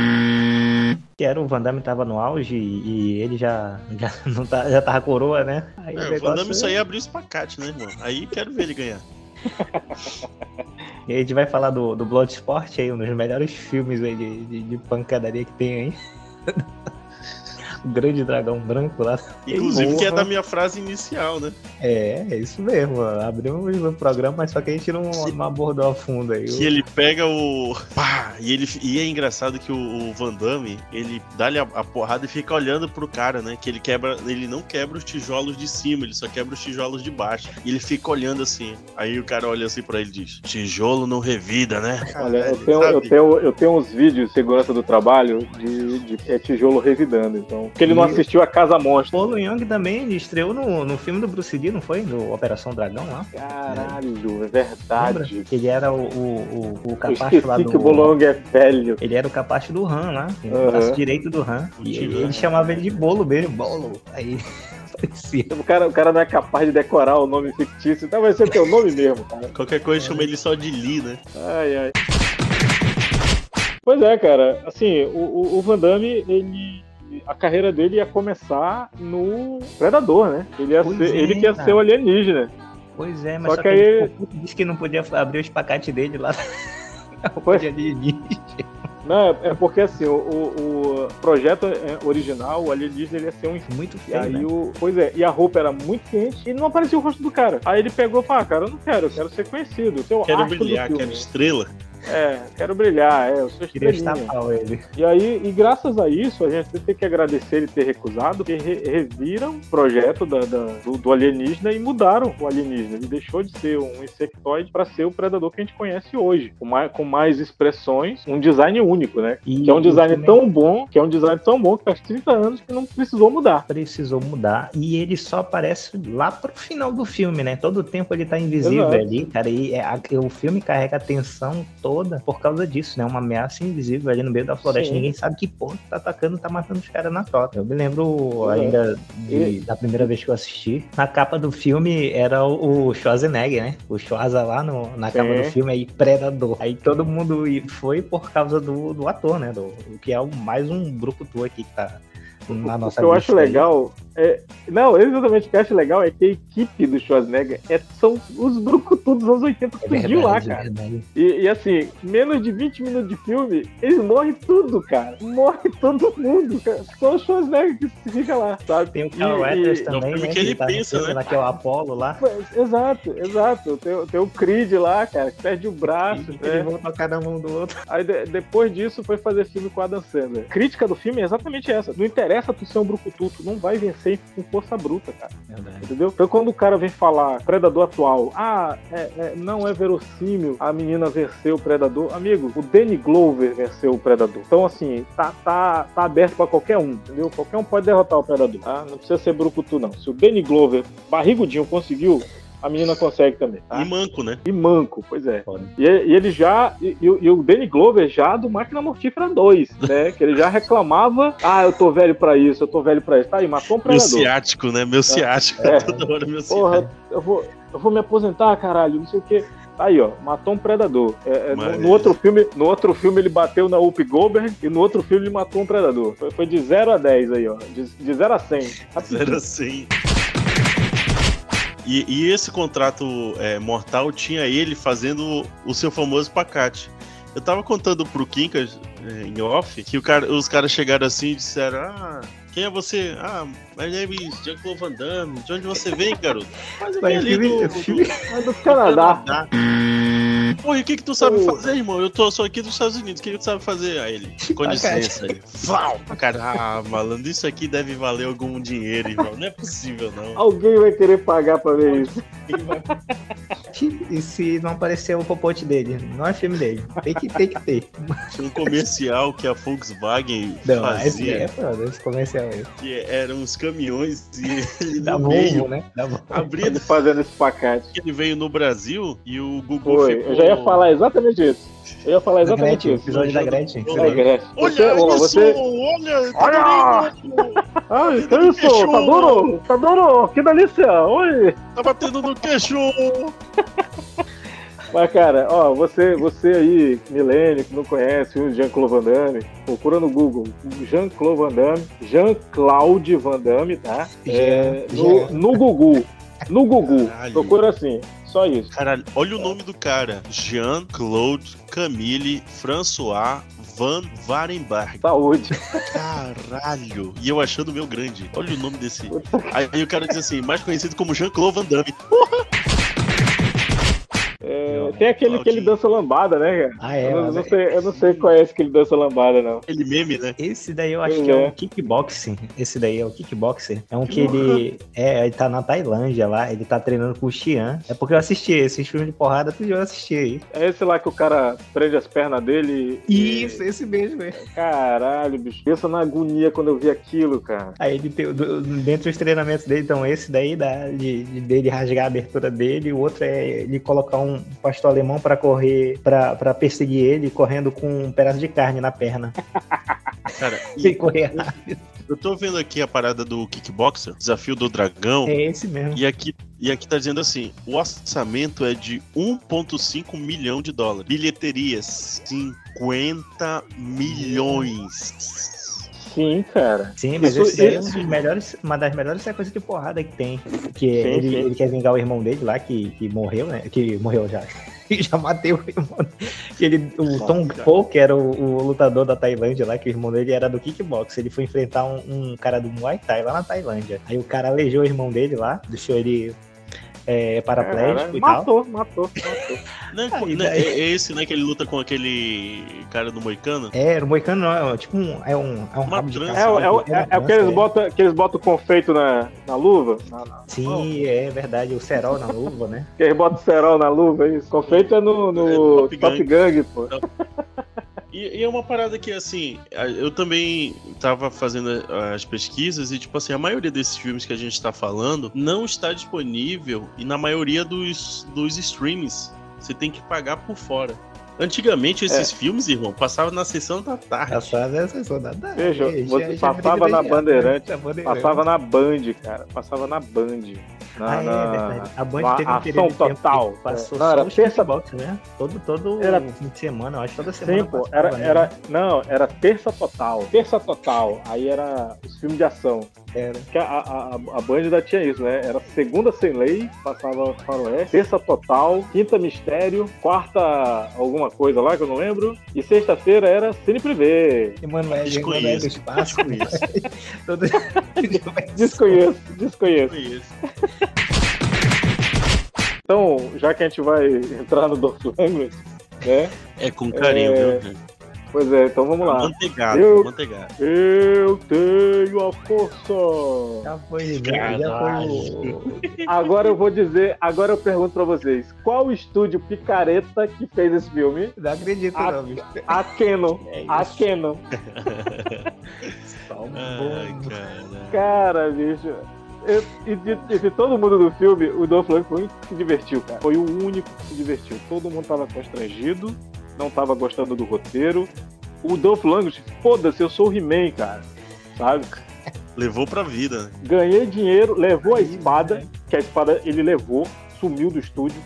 Que era o Van Damme tava no auge e ele já, já, não tá, já tava coroa, né? Aí É, o Van Damme isso aí abriu espacate, né, irmão? Aí quero ver ele ganhar. E a gente vai falar do, do Bloodsport aí, um dos melhores filmes aí de, de, de pancadaria que tem aí. Grande dragão branco lá. Inclusive, que é da minha frase inicial, né? É, é isso mesmo. Abrimos o programa, mas só que a gente não, não abordou a fundo aí. Que ele pega o. Pá! E, ele, e é engraçado que o, o Van Damme, ele dá-lhe a, a porrada e fica olhando pro cara, né? Que ele quebra. Ele não quebra os tijolos de cima, ele só quebra os tijolos de baixo. E ele fica olhando assim. Aí o cara olha assim pra ele e diz: Tijolo não revida, né? Olha, eu tenho, eu, tenho, eu tenho uns vídeos de segurança do trabalho de, de é tijolo revidando, então. Porque ele não assistiu a Casa Monstro. Paulo Young também ele estreou no, no filme do Bruce Lee, não foi? No Operação Dragão lá. Caralho, é Lembra? verdade. Que ele era o, o, o, o Eu capacho lá do. que o Bolong é velho. Ele era o capacho do Han lá, o Aham. braço direito do Han. E ele, ele chamava ele de bolo mesmo, bolo. Aí. O cara, o cara não é capaz de decorar o nome fictício, então vai ser teu nome mesmo, cara. Qualquer coisa chama ele só de Lee, né? Ai, ai. Pois é, cara. Assim, o, o, o Van Damme, ele. A carreira dele ia começar no Predador, né? Ele, ia Pois ser, é, ele que ia cara. ser o alienígena. Pois é, mas Só só, que que, aí- ele puto, disse que não podia abrir o espacate dele lá. Pois- de alienígena. Não, é- é porque assim, o, o- o projeto é, original, o alienígena, ele ia ser um Muito feio, aí né? o. Pois é, e a roupa era muito quente e não aparecia o rosto do cara. Aí ele pegou e falou: ah, cara, eu não quero, eu quero ser conhecido. Seu Quero brilhar, quero estrela. É, quero brilhar, é, eu sou Queria estapar ele. E aí, e graças a isso, a gente tem que agradecer ele ter recusado, porque re- reviram o projeto da- da- do, do alienígena e mudaram o alienígena. Ele deixou de ser um insectoide para ser o predador que a gente conhece hoje, com mais, com mais expressões, um design único, né? E Que é um design tão bom, que é um design tão bom que faz 30 anos que não precisou mudar. precisou mudar e ele só aparece lá pro final do filme, né? Todo o tempo ele tá invisível Exato. ali, cara. E é, a- o filme carrega a atenção toda por causa disso, né? Uma ameaça invisível ali no meio da floresta. Sim. Ninguém sabe que porra tá atacando, tá matando os caras na toca. Eu me lembro É. ainda de- da primeira vez que eu assisti. Na capa do filme era o, o Schwarzenegger, né? O Schwarza lá no- na Sim. capa do filme aí, Predador. Aí todo mundo foi por causa do, do ator, né? Do, que é o, mais um brucutu aqui que tá na O nossa que eu acho aí. legal é. Não, exatamente o que eu acho legal é que a equipe do Schwarzenegger é, são os brucutus dos anos 80 É que surgiu lá, é cara. verdade. E, e, assim, menos de 20 minutos de filme, eles morrem tudo, cara. Morre todo mundo, cara. Só o Schwarzenegger que se fica lá, sabe? Tem o Carl Weathers É também, né? que ele tá pensa, né? Lá, que é o Apollo lá. Mas, Exato, exato. Tem, tem o Creed lá, cara, que perde o braço. Né? eles vão tocar na mão do outro. Aí de- depois disso foi fazer filme com a Adam Sandler. Crítica do filme é exatamente essa. Não interessa tu ser um brucutu, tu não vai vencer com força bruta, cara. Entendeu? Então quando o cara vem falar Predador atual, ah, é- é, não é verossímil a menina vencer o Predador. Amigo, o Danny Glover venceu o Predador. Então assim, tá, tá, tá aberto pra qualquer um, entendeu? Qualquer um pode derrotar o Predador, tá? Não precisa ser brucutu, não. Se o Danny Glover, barrigudinho, conseguiu, a menina consegue também, tá? E manco, né? E manco, pois é. E, e ele já. E, e o- Danny Glover já do Máquina Mortífera 2, né? Que ele já reclamava: ah, eu tô velho pra isso, eu tô velho pra isso. Tá aí, matou um Meu predador. ciático, né? Meu ciático. É. Toda hora meu ciático. Porra, eu vou, eu vou me aposentar, caralho, não sei o quê. Aí, ó, matou um predador. É, é, no- Mas- no, outro filme, no outro filme ele bateu na Whoopi Goldberg e no outro filme ele matou um predador. Foi, foi de 0 a 10 aí, ó. De, de 0 a 100. Rapidinho. Zero assim. E, e esse contrato é, mortal tinha ele fazendo o seu famoso pacate. Eu tava contando pro Kinkas é, em off que o cara, os caras chegaram assim e disseram: Ah, quem é você? Ah, my name is Jean-Claude Van Damme. De onde você vem, garoto? Mas eu vim ali do, do- É do Canadá. Porra, e o que que tu sabe fazer, irmão? Eu tô só aqui dos Estados Unidos, o que que tu sabe fazer? Aí ele, com Pacate. licença, ele, Val! Cara, ah, malandro, isso aqui deve valer algum dinheiro, irmão. Não é possível, não. Alguém vai querer pagar pra ver isso. E se não aparecer o popote dele? Não é filme dele. Tem que, tem que ter. Tinha um comercial que a Volkswagen Não, esse fazia, é foda, esse comercial aí. que eram uns caminhões e ele Da no meio, Volvo, né? Da Volvo. abrindo, Fazendo esse pacote. ele veio no Brasil e o Google Foi, ficou... eu já ia falar exatamente isso. Eu ia falar Da exatamente Gretchen, o isso. episódio da Gretchen. Olha, você lembra? Gretchen. Olha Você, isso! você... Olha! Tá Olha! Ai, que isso? Tá duro? Tá duro? Que delícia! Oi! Tá batendo no queixo! Mas, cara, ó, você, você aí, milênio, que não conhece o Jean-Claude Van Damme, procura no Google Jean-Claude Van Damme, Jean-Claude Van Damme, tá? É, Jean- no, no Google. No Google. Caralho. Procura assim. Só isso. Caralho, olha o nome do cara. Jean-Claude Camille François Van Varenberg. Saúde. Caralho. E eu achando o meu grande. Olha o nome desse. Aí, aí o cara diz assim, mais conhecido como Jean-Claude Van Damme. É, tem aquele que ele dança lambada, né, cara? Ah, é, eu, não, mas não sei, eu não sei qual é esse que ele dança lambada, não. Aquele meme, né? Esse daí eu acho que é é. um kickboxing. Esse daí é o kickboxer. É um que ele. É, ele tá na Tailândia lá, ele tá treinando com o Xian. É porque eu assisti esses filmes de porrada, tudo eu assisti aí. É esse lá que o cara prende as pernas dele e... Isso, esse mesmo, é. Caralho, bicho. Pensa na agonia quando eu vi aquilo, cara. Aí ele tem, dentro dos treinamentos dele, então esse daí dá de, de dele rasgar a abertura dele, o outro é ele colocar um pastor alemão pra correr, pra, pra perseguir ele, correndo com um pedaço de carne na perna. Cara, Sem correr rápido. eu tô vendo aqui a parada do Kickboxer, Desafio do Dragão. É esse mesmo. E aqui, e aqui tá dizendo assim: o orçamento é de 1,5 milhão de dólares. Bilheteria, 50 milhões. Sim, cara. Sim, mas Isso- esse daí é um melhores, uma das melhores sequências de porrada que tem. Que Sim, ele, sim. ele quer vingar o irmão dele lá, que, que morreu, né? Que morreu já. Já mateu o irmão. Que ele, o Tom cara. Poe, que era o, o lutador da Tailândia lá, que o irmão dele era do kickbox. Ele foi enfrentar um, um cara do Muay Thai lá na Tailândia. Aí o cara aleijou o irmão dele lá, deixou ele é, paraplégico Cara, e tal. matou, matou, matou. Aí, daí- é, é esse, né, que ele luta com aquele cara do Moicano? É, o moicano não, é tipo um. É um, é um Uma de. É, o- é, o- é, é o que eles botam, que eles botam confeito na, na luva? Na- na- Sim, é verdade. O cerol na luva, né? que eles botam cerol na luva, é isso. Confeito é no, no É, Top, Top Gang. pô. E, e é uma parada que, assim, eu também tava fazendo as pesquisas e, tipo assim, a maioria desses filmes que a gente tá falando não está disponível e na maioria dos, dos streamings você tem que pagar por fora. Antigamente, esses filmes, irmão, passavam na sessão da tarde. Passava essa soldada. Veja, você passava na Bandeirante, Passava na Band, cara. Passava na Band. Na, Ah, é na- verdade. A Band na teve um ação período de tempo total. que Passou É. Não, só era os terça- kickbox, né? Todo, todo Era- fim de semana, eu acho que toda semana. Sim, pô, passava, era, né? era. Não, era terça total. Terça total. Aí era os filmes de ação. Era. Que a, a, a, Band ainda tinha isso, né? Era segunda sem lei, passava faroeste, terça total, quinta mistério, quarta alguma coisa lá que eu não lembro, e sexta-feira era Cine Privé. Emanuel, Desconheço. Emanuel do espaço. Desconheço. todo... Desconheço, desconheço. Conheço. Então, já que a gente vai entrar no Dolph Lundgren, né? É com carinho, É, viu? Pois é, então vamos lá. Manteigado, Eu- manteigado. Eu tenho a força. Já foi, já foi. Agora eu vou dizer, agora eu pergunto pra vocês, qual o estúdio picareta que fez esse filme? Não acredito, Ah, não, bicho. A Canon. É A um Ai, cara. Cara, bicho. eu- e de, e de todo mundo do filme, o Dolph Lundgren foi o único que se divertiu, cara. Foi o único que se divertiu. Todo mundo tava constrangido, não tava gostando do roteiro. O Dolph Lundgren, foda-se, eu sou o He-Man, cara. Sabe? Levou pra vida, né? Ganhei dinheiro, levou a espada, que a espada ele levou, sumiu do estúdio,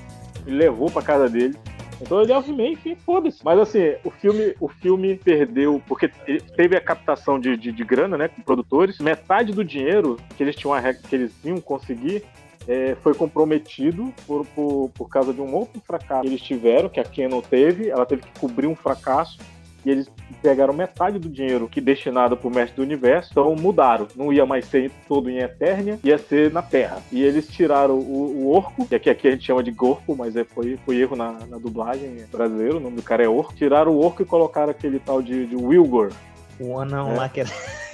ele levou pra casa dele. Então ele é o He-Man, enfim, foda-se. Mas assim, o filme, o filme perdeu, porque teve a captação de, de, de grana, né, com produtores. Metade do dinheiro que eles tinham a regra que eles iam conseguir é, foi comprometido por, por, por causa de um outro fracasso que eles tiveram, que a Canon teve. Ela teve que cobrir um fracasso e eles pegaram metade do dinheiro que destinado para o mestre do universo, então mudaram. Não ia mais ser todo em Eternia, ia ser na Terra. E eles tiraram o, o orco, que aqui, aqui a gente chama de Gorpo, mas é, foi, foi erro na, na dublagem brasileira, o nome do cara é orco. Tiraram o orco e colocaram aquele tal de, de Wilgor. O anão É. lá que era.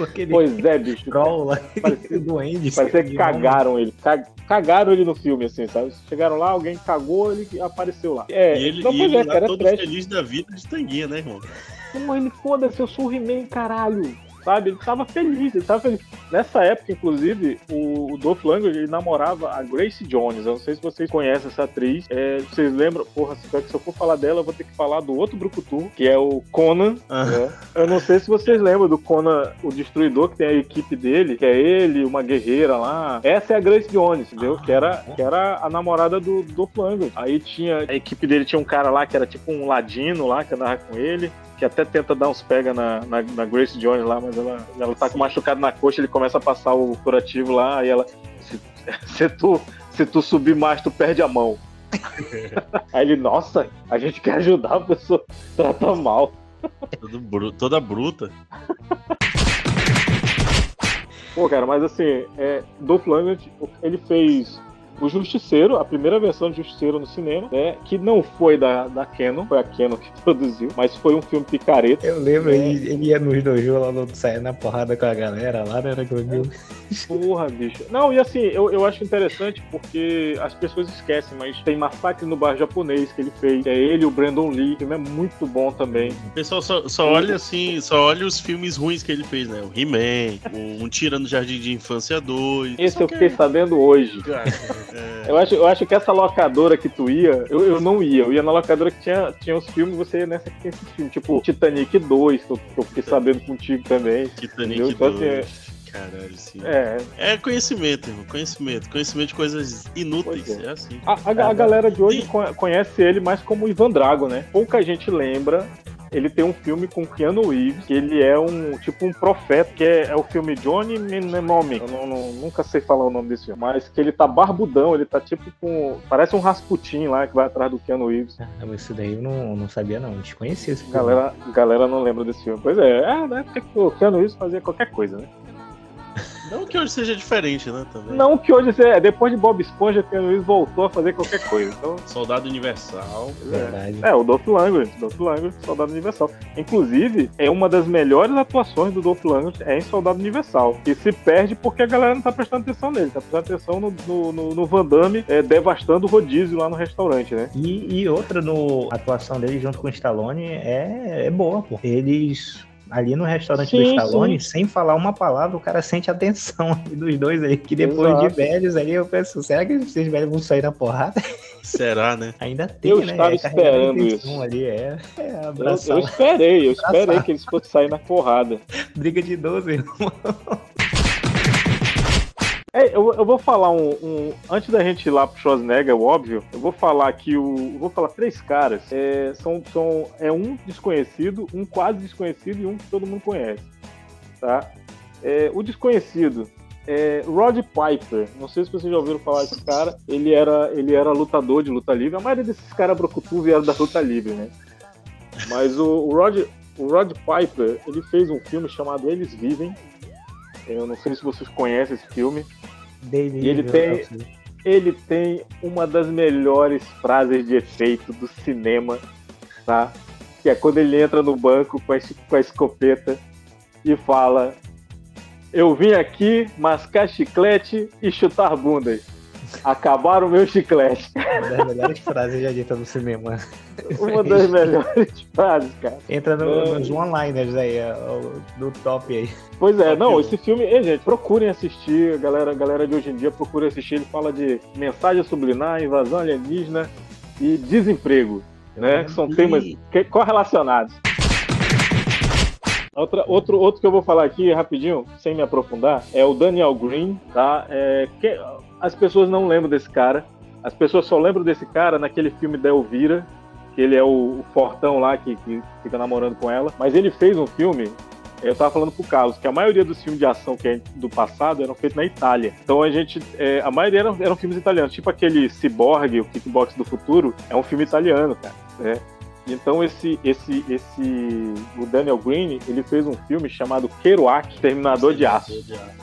Aquele Pois é, bicho. troll lá, Parecia- duende. Parecia que cagaram ele. Ca- Cagaram ele no filme, assim, sabe? Chegaram lá, alguém cagou, ele apareceu lá. É, E ele, não, e ele é, cara, é todo trash. feliz da vida de tanguinha, né, irmão? Ele, foda-se, eu sou o He-Man, caralho. Sabe? Ele tava feliz, ele tava feliz. Nessa época, inclusive, o, o Dolph Lundgren ele namorava a Grace Jones. Eu não sei se vocês conhecem essa atriz. É, vocês lembram? Porra, se eu for falar dela, eu vou ter que falar do outro Brucutu, que é o Conan. Ah. né? Eu não sei se vocês lembram do Conan, o Destruidor, que tem a equipe dele, que é ele, uma guerreira lá. Essa é a Grace Jones, entendeu? Que era, que era a namorada do, do Dolph Lundgren. Aí tinha, a equipe dele tinha um cara lá que era tipo um ladino lá, que andava com ele que até tenta dar uns pega na, na, na Grace Jones lá, mas ela, ela tá com machucado na coxa, ele começa a passar o curativo lá, e ela. Se, se tu, se tu subir mais, tu perde a mão. Aí ele, nossa, a gente quer ajudar a pessoa, trata mal. Bru- toda bruta. Pô, cara, mas assim, é, Dolph Lundgren, ele fez o Justiceiro, a primeira versão de Justiceiro no cinema, né? Que não foi da, da Canon, foi a Canon que produziu, mas foi um filme picareta. Eu lembro, É. ele, ele ia nos dojo lá, no- saia na porrada com a galera lá, né? Era que eu vi. Porra, bicho. Não, e assim, eu, eu acho interessante porque as pessoas esquecem, mas tem Massacre no Bar Japonês que ele fez. É ele e o Brandon Lee, o filme é muito bom também. O pessoal só, só olha assim, só olha os filmes ruins que ele fez, né? O He-Man, o Um Tira no Jardim de Infância 2. Esse eu fiquei sabendo hoje. É, Eu acho, eu acho que essa locadora que tu ia, eu, eu não ia. Eu ia na locadora que tinha, tinha os filmes, você ia nessa que tem esses filmes. Tipo Titanic 2, que eu, que eu fiquei sabendo contigo também. Titanic Entendeu? Então, 2. Caralho, sim. É, É conhecimento, irmão. Conhecimento. Conhecimento de coisas inúteis. Pois É, assim. A, a- a galera de hoje co- conhece ele mais como Ivan Drago, né? Pouca gente lembra. Ele tem um filme com Keanu Reeves, que ele é um tipo um profeta, que é, é o filme Johnny Mnemonic. Eu não- não- nunca sei falar o nome desse filme, mas que ele tá barbudão, ele tá tipo com. Parece um Rasputin lá que vai atrás do Keanu Reeves. Ah, mas isso daí eu não, não sabia, não. Desconhecia esse filme. Galera, galera não lembra desse filme. Pois é, é na época que o Keanu Reeves fazia qualquer coisa, né? Não que hoje seja diferente, né? Também. Não que hoje, você- depois de Bob Esponja, o Reeves voltou a fazer qualquer coisa. Então, Soldado Universal. Verdade. É, o Dolph Lundgren, Dolph Lundgren, Soldado Universal. Inclusive, é uma das melhores atuações do Dolph Lundgren é em Soldado Universal. E se perde porque a galera não tá prestando atenção nele, tá prestando atenção no, no, no- no Van Damme é, devastando o rodízio lá no restaurante, né? E, e outra no a atuação dele junto com o Stallone é, é boa, pô. Eles ali no restaurante do Sim, Stallone, sem falar uma palavra, o cara sente a tensão dos dois aí. Que depois Exato. de velhos ali, eu penso, será que esses velhos vão sair na porrada? Será, né? Ainda tem, Eu né? estava É esperando isso. ali, é. É, Eu, abraçar, eu esperei, eu esperei que eles fossem sair na porrada. briga de 12, irmão. É, eu, eu vou falar um, um- Antes da gente ir lá pro Schwarzenegger, o óbvio, eu vou falar que o. vou falar três caras. É, são, são, é um desconhecido, um quase desconhecido e um que todo mundo conhece. Tá? É, o desconhecido é Rod Piper. Não sei se vocês já ouviram falar desse cara. Ele era, ele era lutador de luta livre. A maioria desses caras brocutu vieram da luta livre, né? Mas o, o Rod, o Rod Piper, ele fez um filme chamado Eles Vivem. Eu não sei se vocês conhecem esse filme. E ele tem- Ele tem uma das melhores frases de efeito do cinema, tá? Que é quando ele entra no banco com a, com a escopeta e fala: Eu vim aqui mascar chiclete e chutar bundas. Acabaram o meu chiclete. Uma das melhores frases já ditas no cinema. Uma das melhores frases, cara. Entra no- É. nos one-liners aí, ó, o- do top aí. Pois é, não, esse filme, ei, gente, procurem assistir, a galera, galera de hoje em dia procurem assistir, ele fala de mensagem subliminar, invasão alienígena e desemprego, né? Que são temas que- correlacionados. Outra, outro, outro que eu vou falar aqui rapidinho, sem me aprofundar, é o Daniel Green, tá? É, que, as pessoas não lembram desse cara. As pessoas só lembram desse cara naquele filme da Elvira, que ele é o, o fortão lá que, que fica namorando com ela. Mas ele fez um filme Eu tava falando pro Carlos que a maioria dos filmes de ação que é do passado eram feitos na Itália. Então a gente. é, a maioria eram, eram filmes italianos. Tipo aquele Cyborg, o Kickbox do Futuro, é um filme italiano, cara. Né? Então esse, esse, esse. O Daniel Green, ele fez um filme chamado Kerouac, Terminador de Aço.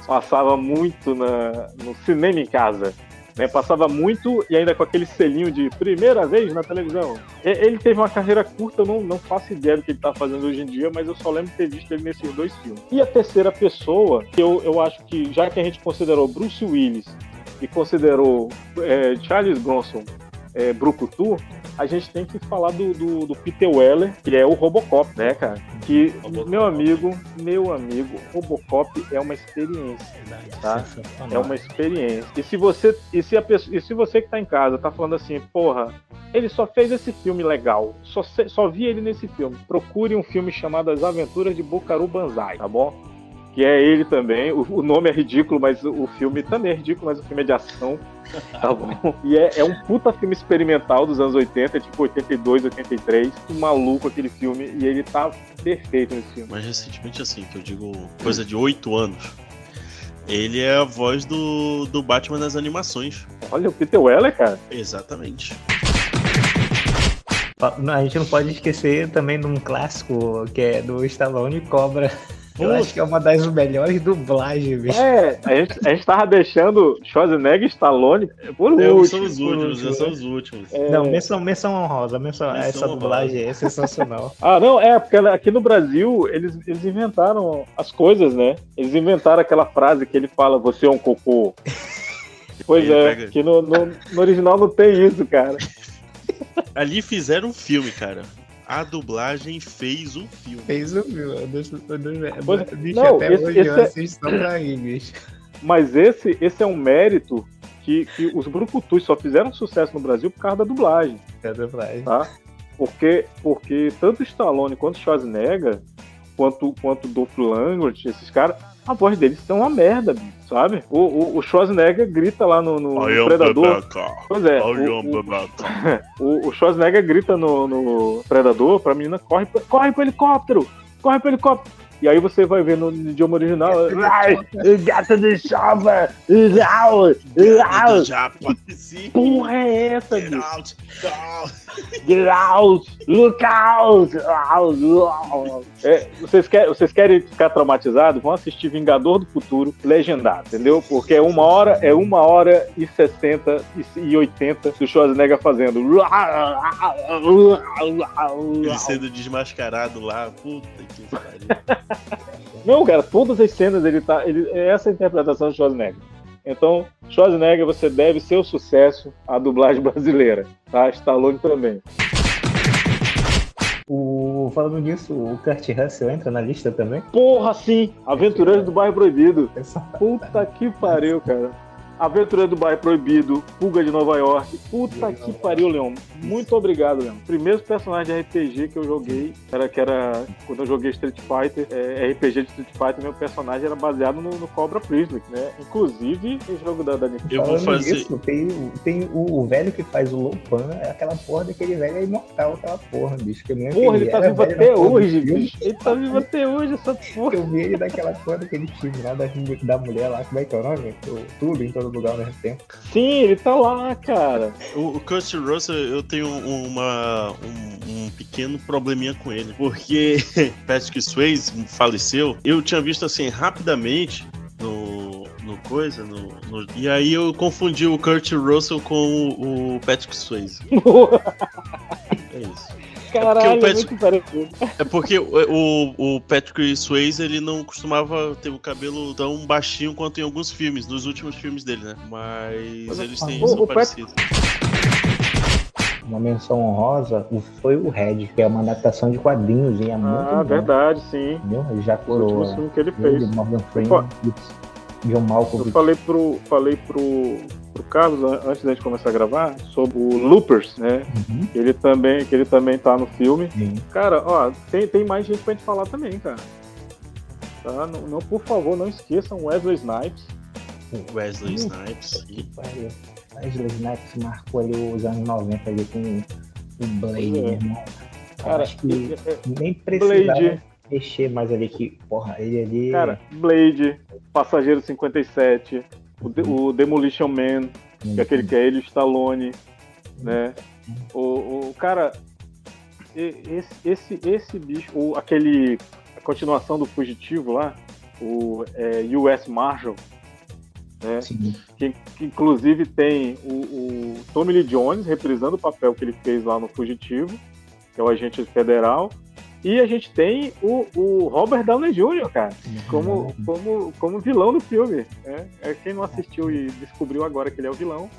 Passava muito na, no cinema em casa. Né? Passava muito e ainda com aquele selinho de primeira vez na televisão. E- Ele teve uma carreira curta, eu não, não faço ideia do que ele tá fazendo hoje em dia, mas eu só lembro de ter visto ele nesses dois filmes. E a terceira pessoa, que eu, eu acho que, já que a gente considerou Bruce Willis e considerou é, Charles Bronson é, Brucutu, a gente tem que falar do, do, do Peter Weller, que é o Robocop, né, cara? Que, Robocop. meu amigo, meu amigo, Robocop é uma experiência. Tá? É uma experiência. E se você, e se a pessoa, e se você que tá em casa tá falando assim, porra, ele só fez esse filme legal, só, só vi ele nesse filme. Procure um filme chamado As Aventuras de Bukaru Banzai, tá bom? Que é ele também. O, o nome é ridículo, mas o, o filme também é ridículo, mas o filme é de ação. Tá bom? E é, é um puta filme experimental dos anos 80, tipo 82, 83. Que maluco aquele filme. E ele tá perfeito nesse filme. Mas recentemente, assim, que eu digo coisa de oito anos. Ele é a voz do, do Batman nas animações. Olha o Peter Weller, cara. Exatamente. Não, A gente não pode esquecer também de um clássico que é do Stallone Cobra. Eu acho que é uma das melhores dublagens, bicho. É, a gente, a gente tava deixando Schwarzenegger e Stallone por É, último. são os últimos, último, são né? os últimos. É. Não, menção, menção honrosa, menção, Menção essa honrosa. dublagem é sensacional. Ah, não, é, porque aqui no Brasil eles, eles inventaram as coisas, né? Eles inventaram aquela frase que ele fala, você é um cocô. Pois Ele é, pega- que no, no, no original não tem isso, cara. Ali fizeram um filme, cara. A dublagem fez um filme. Fez o meu, eu deixo- eu deixo- Pois- bicho, não, até esse- hoje esse eu é- assisto pra rir, bicho. Mas esse, esse é um mérito que, que os Brucutus só fizeram sucesso no Brasil por causa da dublagem. É dublagem. tá? Porque, porque tanto Stallone quanto Schwarzenegger, quanto, quanto Dolph Lundgren, esses caras, a voz deles são uma merda, bicho, sabe? O, o, o Schwarzenegger grita lá no, no am Predador. Pois é, o, o, o, Schwarzenegger grita no, no Predador pra menina, corre, corre pro helicóptero, corre pro helicóptero. E aí você vai ver no, no idioma original, ai, gata de chava, au. Já apareci. porra é essa, bicho? Get out! Look out! Out, out. É, vocês, querem, vocês querem ficar traumatizados? Vão assistir Vingador do Futuro legendado, entendeu? Porque é uma hora, é uma hora e 60 e, 80 do Schwarzenegger fazendo. Ele sendo desmascarado lá. Puta que pariu. Não, cara, todas as cenas ele tá. Ele, é essa a interpretação do Schwarzenegger. Então, Schwarzenegger, você deve seu sucesso à dublagem brasileira, tá? Stallone também. O, falando nisso, o Kurt Russell entra na lista também? Porra, sim! Aventureiros do Bairro Proibido. Essa- Puta que pariu, cara. Aventura do Bairro Proibido, Fuga de Nova York. Puta que pariu, Leon. Muito obrigado, Leon. Primeiro personagem de RPG que eu joguei, era que era quando eu joguei Street Fighter, é, RPG de Street Fighter, meu personagem era baseado no, no Cobra Priestly, né? Inclusive, o jogo da, da Nintendo. Eu vou Falando fazer. nisso, tem, o- tem o, o velho que faz o Lopan, é aquela porra daquele velho é imortal, aquela porra, bicho. Que eu nem Porra, ele tá vivo até hoje, bicho. Ele tá vivo até hoje, essa porra. Eu vi ele daquela porra daquele filme lá da, da mulher lá, como é que é o nome? O- Tudo em todo lugar ao mesmo tempo. Sim, ele tá lá, cara. O, o Kurt Russell, eu tenho uma, um, um pequeno probleminha com ele. Porque Patrick Swayze faleceu. Eu tinha visto assim rapidamente no, no coisa. No, no- e aí eu confundi o Kurt Russell com o, o Patrick Swayze. É isso. Caralho, é Pet- muito parecido. É porque o, o, o Patrick Swayze ele não costumava ter o cabelo tão baixinho quanto em alguns filmes, nos últimos filmes dele, né? Mas eles têm o- são o Pat- parecidos. Uma menção honrosa o- foi o Red, que é uma adaptação de quadrinhos e é muito Ah, bom. verdade, sim. Entendeu? Ele já O último curou filme que ele ele, fez. Morgan. Freeman, John Eu Malkovich. falei pro, falei pro, pro Carlos an- antes da gente começar a gravar sobre o Loopers, né? Uhum. Que ele também, que ele também tá no filme. Sim. Cara, ó, tem, tem mais gente pra gente falar também, cara. Tá? Não, não, por favor, não esqueçam Wesley Snipes. Wesley. Snipes. Wesley Snipes marcou ali os anos 90 ali com o Blade, é. Eu Cara, acho que é- é- nem precisava. Blade, mexer mais ali que, porra, ele ali. Cara, Blade, Passageiro 57, o, De- o Demolition Man, que é aquele que é ele, o Stallone, né? O, o cara, esse, esse, esse bicho, o, aquele, a continuação do Fugitivo lá, o é, US Marshal, né? Que, que inclusive tem o, o Tommy Lee Jones reprisando o papel que ele fez lá no Fugitivo, que é o agente federal. E a gente tem o, o Robert Downey Jr., cara, como, como, como vilão do filme. né? É, quem não assistiu e descobriu agora que ele é o vilão.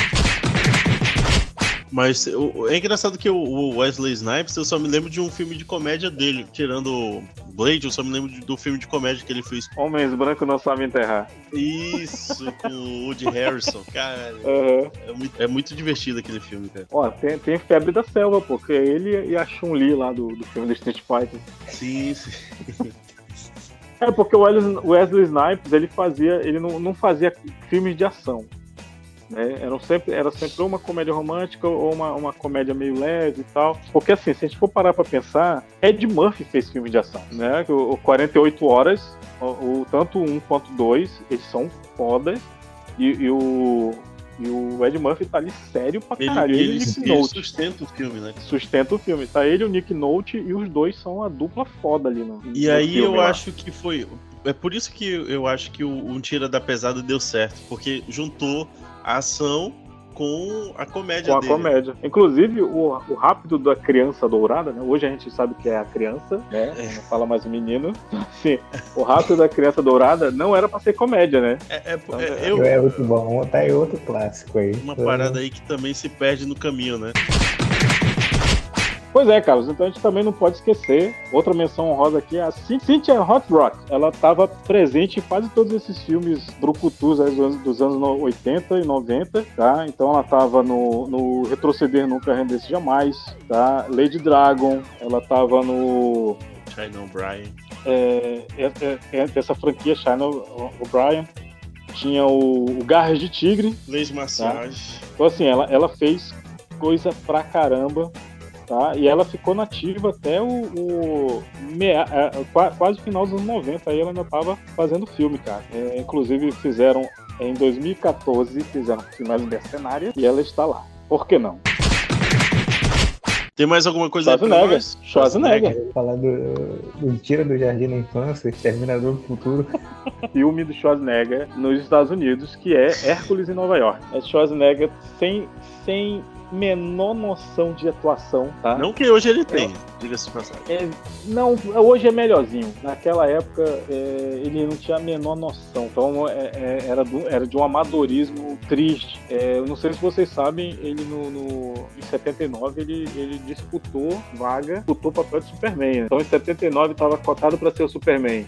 Mas o- é engraçado que o- Wesley Snipes, eu só me lembro de um filme de comédia dele. Tirando Blade, eu só me lembro do filme de comédia que ele fez. Homens brancos não sabem enterrar. Isso, com o Woody Harrison. Cara, Aham. é muito, é muito divertido aquele filme, cara. Ó, tem, tem Febre da Selva, pô, que é ele e a Chun-Li lá do, do filme do Street Fighter. Sim, sim. É porque o Wesley, Wesley Snipes ele fazia, ele não, não fazia filmes de ação. Né? Era, sempre, era sempre uma comédia romântica ou uma, uma comédia meio leve e tal. Porque assim, se a gente for parar pra pensar, Ed Murphy fez filme de ação. Né? O, o 48 Horas, o, o- tanto um quanto dois, eles são fodas. E, e o, e o Ed Murphy tá ali sério pra Ele, caralho. Ele, ele, o Nick ele Note sustenta o filme, né? sustenta o filme. Tá ele, o Nick Note e os dois são a dupla foda ali. No, E no aí filme eu lá. acho que foi. É por isso que eu acho que o Um Tira da Pesada deu certo. Porque juntou a ação com a comédia com a dele. comédia. Inclusive, o, o rápido da criança dourada, né? Hoje a gente sabe que é a criança, né? É. Não fala mais o menino. Sim, o rápido da criança dourada não era pra ser comédia, né? É, é- Então, é- eu, É muito bom, tá aí outro clássico aí. uma parada aí que também se perde no caminho, né? Pois é, Carlos, então a gente também não pode esquecer. Outra menção honrosa aqui é a Cyn- Cynthia Hot Rock. Ela estava presente em quase todos esses filmes brucutus dos anos, dos anos no- 80 e 90, tá? Então ela estava no, no Retroceder Nunca Rendesse Jamais, tá? Lady Dragon, ela estava no China O'Brien. é, é, é, é dessa franquia China O'Brien. Tinha o, o Garras de Tigre. Leis Massage. Então, assim, ela, ela fez coisa pra caramba. Tá? E ela ficou nativa até o, o mea- é, qua- quase o final dos anos 90. Aí ela ainda tava fazendo filme, cara. É, inclusive fizeram em 2014, fizeram filmagem mercenária e ela está lá. Por que não? Tem mais alguma coisa aí Schwarzenegger. nós? Schwarzenegger. Vou falar do, do Tira do Jardim da Infância, Exterminador do Futuro. filme do Schwarzenegger nos Estados Unidos, que é Hércules em Nova York. É Schwarzenegger sem, sem menor noção de atuação, tá? Não que hoje ele tem, diga-se de passagem. É, não, hoje é melhorzinho. Naquela época é, ele não tinha a menor noção. Então é, é, era, do- era de um amadorismo triste. É, eu não sei se vocês sabem, ele no, no- em 79 ele, ele disputou vaga, disputou o papel de Superman. né? Então em 79 estava cotado para ser o Superman.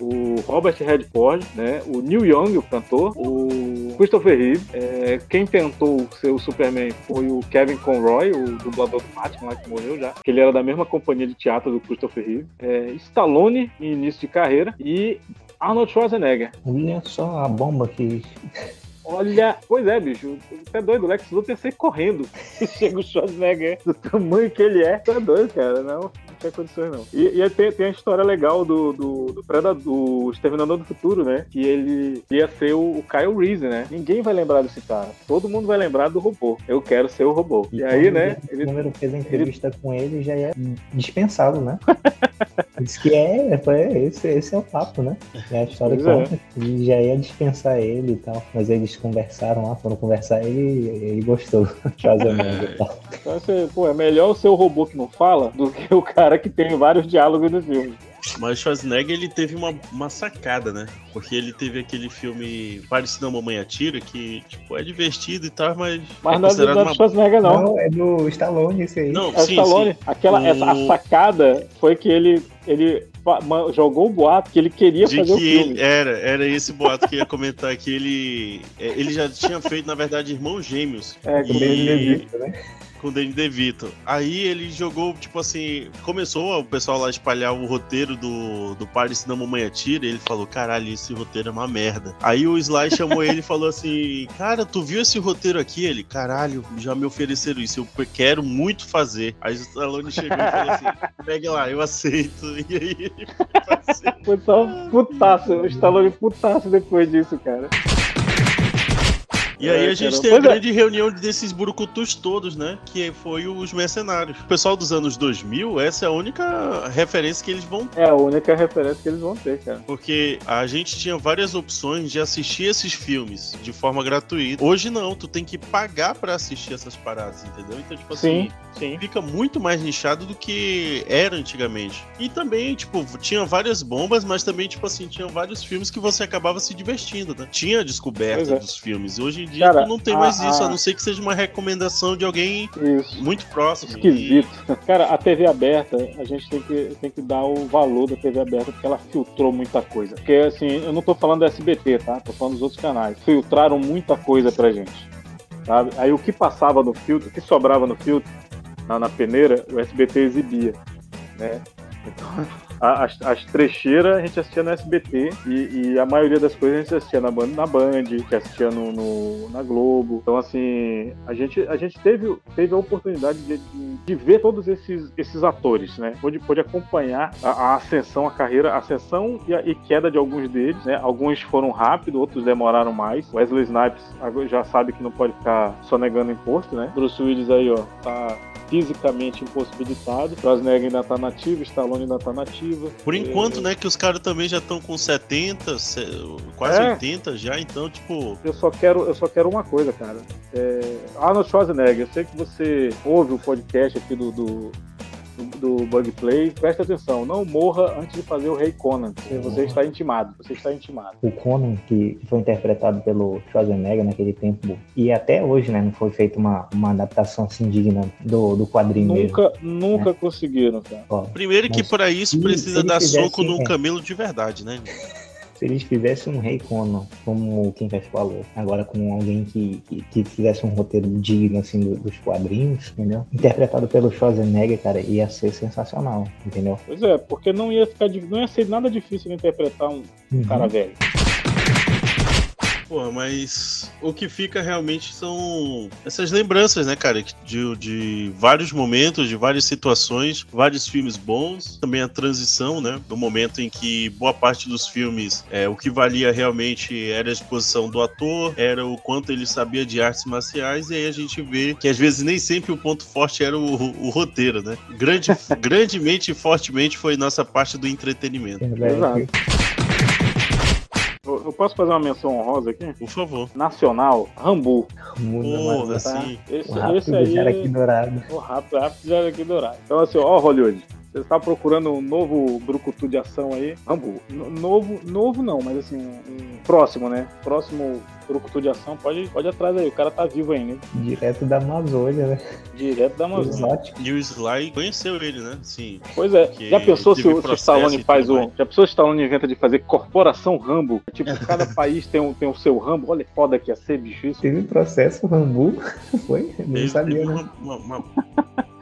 O Robert Redford, né? O Neil Young, o cantor, o Christopher Reeve. é, quem tentou ser o Superman foi o Kevin Conroy, o dublador do Batman lá que morreu já. Que ele era da mesma companhia de teatro do Christopher Reeve. É, Stallone, em início de carreira. E Arnold Schwarzenegger. Olha só a bomba que. Olha, pois é, bicho. Você é doido, o Lex Luthor sai correndo. Chega o Schwarzenegger do tamanho que ele é. Você é doido, cara. Não, condições, não. E, e aí tem, tem a história legal do, do, do, Predador, do Exterminador do Futuro, né? Que ele ia ser o, o Kyle Reese, né? Ninguém vai lembrar desse cara. Todo mundo vai lembrar do robô. Eu quero ser o robô. E aí, quando né? O Ele, número fez a entrevista com ele já é dispensado, né? Diz que é, foi, esse, esse é o papo, né? É a história Pois é. conta. E já ia dispensar ele e tal. Mas eles conversaram lá, foram conversar e ele, ele gostou. Schwarzenegger e tal. então, você, pô, é melhor ser o robô que não fala do que o cara que tem vários diálogos no filme. Mas Schwarzenegger ele teve uma, uma sacada, né? Porque ele teve aquele filme Parecido a Mamãe Atira, que tipo, é divertido e tal, mas, Mas é não é do, uma... Schwarzenegger, não. Não, é do Stallone esse aí. Não, É o sim, Stallone. sim. Aquela, O- essa, a sacada foi que ele, ele jogou o boato que ele queria De fazer o que filme. ele, era, era esse boato que eu ia comentar, que ele, é, ele já tinha feito, na verdade, Irmãos Gêmeos. É, O que E- né? Com o Danny DeVito. Aí ele jogou, tipo assim, começou o pessoal lá espalhar o roteiro do, do Paris da Mamãe Atira, e ele falou, caralho, esse roteiro é uma merda. Aí o Sly chamou ele e falou assim, cara, tu viu esse roteiro aqui? Ele, caralho, já me ofereceram isso, eu quero muito fazer. Aí o Stallone chegou e falou assim, pega lá, eu aceito. E aí ele foi fazer. Foi um putaço, o Stallone putaço depois disso, cara. E aí É, a gente tem a é. grande reunião desses burucutus todos, né? Que foi os mercenários. O pessoal dos anos 2000, essa é a única referência que eles vão É a única referência que eles vão ter, cara. porque a gente tinha várias opções de assistir esses filmes de forma gratuita. Hoje não, tu tem que pagar pra assistir essas paradas, entendeu? Então, tipo assim, Sim. fica muito mais nichado do que era antigamente. E também, tipo, tinha várias bombas, mas também, tipo assim, tinha vários filmes que você acabava se divertindo, né? Tinha a descoberta é. dos filmes. Hoje em dia Cara, não tem a- mais isso, a a- não ser que seja uma recomendação de alguém Isso. muito próximo. Esquisito. Cara, a TV aberta, a gente tem que, tem que dar o valor da TV aberta, porque ela filtrou muita coisa. Porque, assim, eu não tô falando do SBT, tá? Tô falando dos outros canais. Filtraram muita coisa pra gente. Sabe? Aí o que passava no filtro, o que sobrava no filtro, na, na peneira, o SBT exibia. Né? Então, as, as trecheiras a gente assistia no SBT e, e a maioria das coisas a gente assistia na Band, na Band que assistia no, no- na Globo. Então, assim, a gente, a gente teve, teve a oportunidade de, de- ver todos esses, esses atores, né? Pôde, pôde acompanhar a, a ascensão, a carreira, a ascensão e, a- e queda de alguns deles, né? Alguns foram rápido, outros demoraram mais. Wesley Snipes já sabe que não pode ficar sonegando imposto, né? Bruce Willis aí, ó, tá fisicamente impossibilitado. Schwarzenegger ainda tá nativo, Stallone ainda tá nativa. Por enquanto, É, né, que os caras também já estão com 70, se- quase É. 80 já, então, tipo, Eu só quero, eu só quero uma coisa, cara. É... Arnold Schwarzenegger, eu sei que você ouve o podcast aqui do, do, do, Bug Play. Presta atenção, não morra antes de fazer o Rei Conan. porque Você está intimado, você está intimado. O Conan, que foi interpretado pelo Schwarzenegger naquele tempo, e até hoje, né, não foi feita uma, uma adaptação assim digna do, do quadrinho mesmo. Nunca, nunca conseguiram, cara. Ó, primeiro que para isso precisa dar soco num é. camelo de verdade, né? Se eles fizessem um Rei Conan, como o Quincas falou, agora com alguém que, que, que fizesse um roteiro digno assim do- dos quadrinhos, entendeu? Interpretado pelo Schwarzenegger, cara, ia ser sensacional, entendeu? Pois é, porque não ia ficar, não ia ser nada difícil de interpretar um Uhum. cara velho. Pô, mas o que fica realmente são essas lembranças, né, cara? De, de vários momentos, de várias situações, vários filmes bons. Também a transição, né? Do momento em que boa parte dos filmes, é, o que valia realmente era a exposição do ator, era o quanto ele sabia de artes marciais, e aí a gente vê que às vezes nem sempre o ponto forte era o, o roteiro, né? Grande, grandemente e fortemente foi nossa parte do entretenimento. Exato. Eu, eu posso fazer uma menção honrosa aqui? Por favor. Nacional, Rambo. Muda Porra, tá? assim. Esse, O rápido esse aí já era aqui dourado. O rápido, rápido já era aqui dourado. Então, assim, ó, Hollywood. Você está procurando um novo brucutu de ação aí? Rambo. No- Novo, novo não, mas assim, um próximo, né? Próximo brucutu de ação, pode, pode ir atrás aí. O cara tá vivo ainda? Direto da Amazônia, né? Direto da Amazônia. E o Sly conheceu ele, né? Sim. Pois é, já pensou se o, se o Stallone faz um. mais. Já pensou se o Stallone inventa de fazer corporação Rambo? Tipo, cada país tem, um, tem o seu Rambo. Olha que foda que ia ser, bicho, isso. Teve processo Rambu, foi? Não Ele sabia, teve né? uma- uma- uma-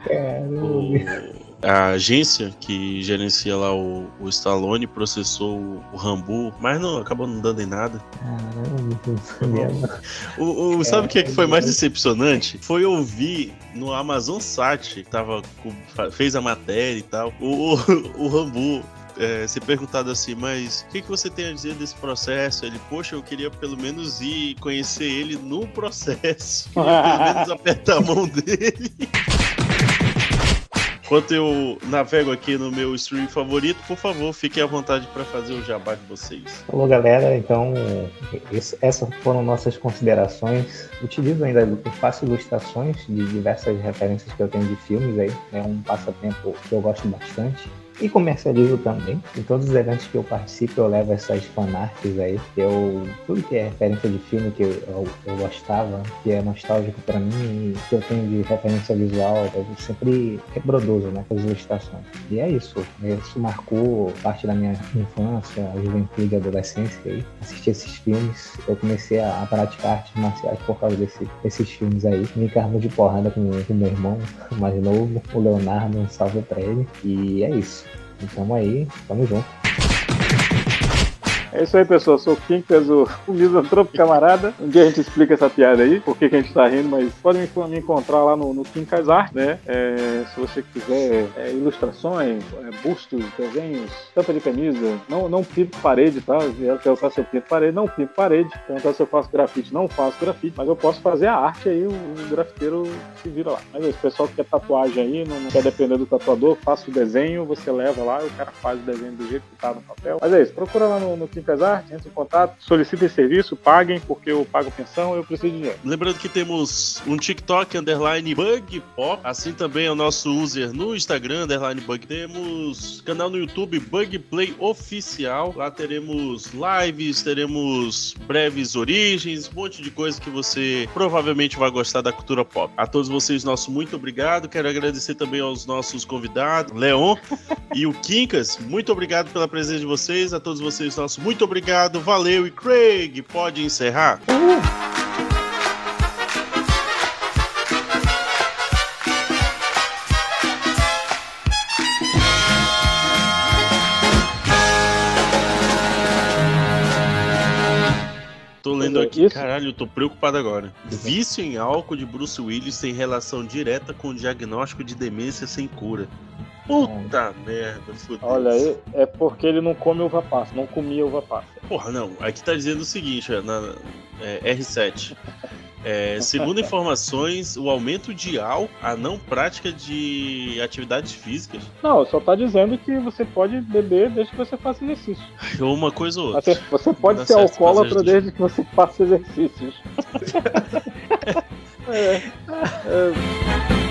Caramba. o- a agência que gerencia lá o, o Stallone processou o, Rambo, mas não acabou não dando em nada. Caramba. O, o- sabe o que, é que foi É. mais decepcionante? Foi ouvir no Amazon Sat, que tava, fez a matéria e tal, o, o, o Rambo. É, ser perguntado assim, mas o que, que você tem a dizer desse processo? Ele, poxa, eu queria pelo menos ir conhecer ele no processo. Queria pelo menos apertar a mão dele. Enquanto eu navego aqui no meu stream favorito, por favor, fiquem à vontade para fazer o jabá de vocês. Falou, galera. Então, essas foram nossas considerações. Utilizo ainda, faço ilustrações de diversas referências que eu tenho de filmes aí. É um passatempo que eu gosto bastante. E comercializo também. Em todos os eventos que eu participo, eu levo essas fanarts aí. Eu, tudo que é referência de filme que eu, eu, gostava, que é nostálgico pra mim, que eu tenho de referência visual, eu sempre reproduzo, né? As ilustrações. E é isso. Isso marcou parte da minha infância, juventude, adolescência aí. Assistir esses filmes, eu comecei a, a praticar artes marciais por causa desse, desses filmes aí. Me encarno de porrada com meu irmão mais novo, o Leonardo, um salve pra ele. E é isso. Então aí, tamo junto. É isso aí, pessoal. Sou o Quincas, o, o misantropo camarada. Um dia a gente explica essa piada aí, por que a gente tá rindo, mas podem me, me encontrar lá no, no Quincas né? É, se você quiser é, ilustrações, é, bustos, desenhos, tampa de camisa, não, não pinto parede, tá? Eu perguntar se eu pinto parede, não pinto parede. Perguntar se eu faço grafite, não faço grafite, mas eu posso fazer a arte aí, o, o grafiteiro se vira lá. Mas é isso, pessoal que quer tatuagem aí, não, não quer depender do tatuador, faça o desenho, você leva lá e o cara faz o desenho do jeito que tá no papel. Mas é isso, procura lá no, no Quincas Art, entre em contato, solicitem serviço, paguem, porque eu pago pensão eu preciso de dinheiro. Lembrando que temos um TikTok, underline Bug Pop, assim também é o nosso user no Instagram, underline Bug. Temos canal no YouTube Bug Play Oficial, lá teremos lives, teremos breves origens, um monte de coisa que você provavelmente vai gostar da cultura pop. A todos vocês, nosso muito obrigado. Quero agradecer também aos nossos convidados, Leon e o Quincas. Muito obrigado pela presença de vocês. A todos vocês, nosso muito obrigado. Valeu. E Craig, pode encerrar? Tô lendo aqui, Isso. caralho, eu tô preocupado agora. Vício em álcool de Bruce Willis tem relação direta com o diagnóstico de demência sem cura. Puta merda, fudeu. Olha aí, é porque ele não come uva passa, não comia uva passa. Porra, não. Aqui tá dizendo o seguinte, na é, R7. É, segundo informações, o aumento de álcool, a não prática de atividades físicas, Não, só tá dizendo que você pode beber desde que você faça exercício. ou uma coisa ou outra. Você, você pode Dá ser alcoólatra desde que você faça exercícios. é, é,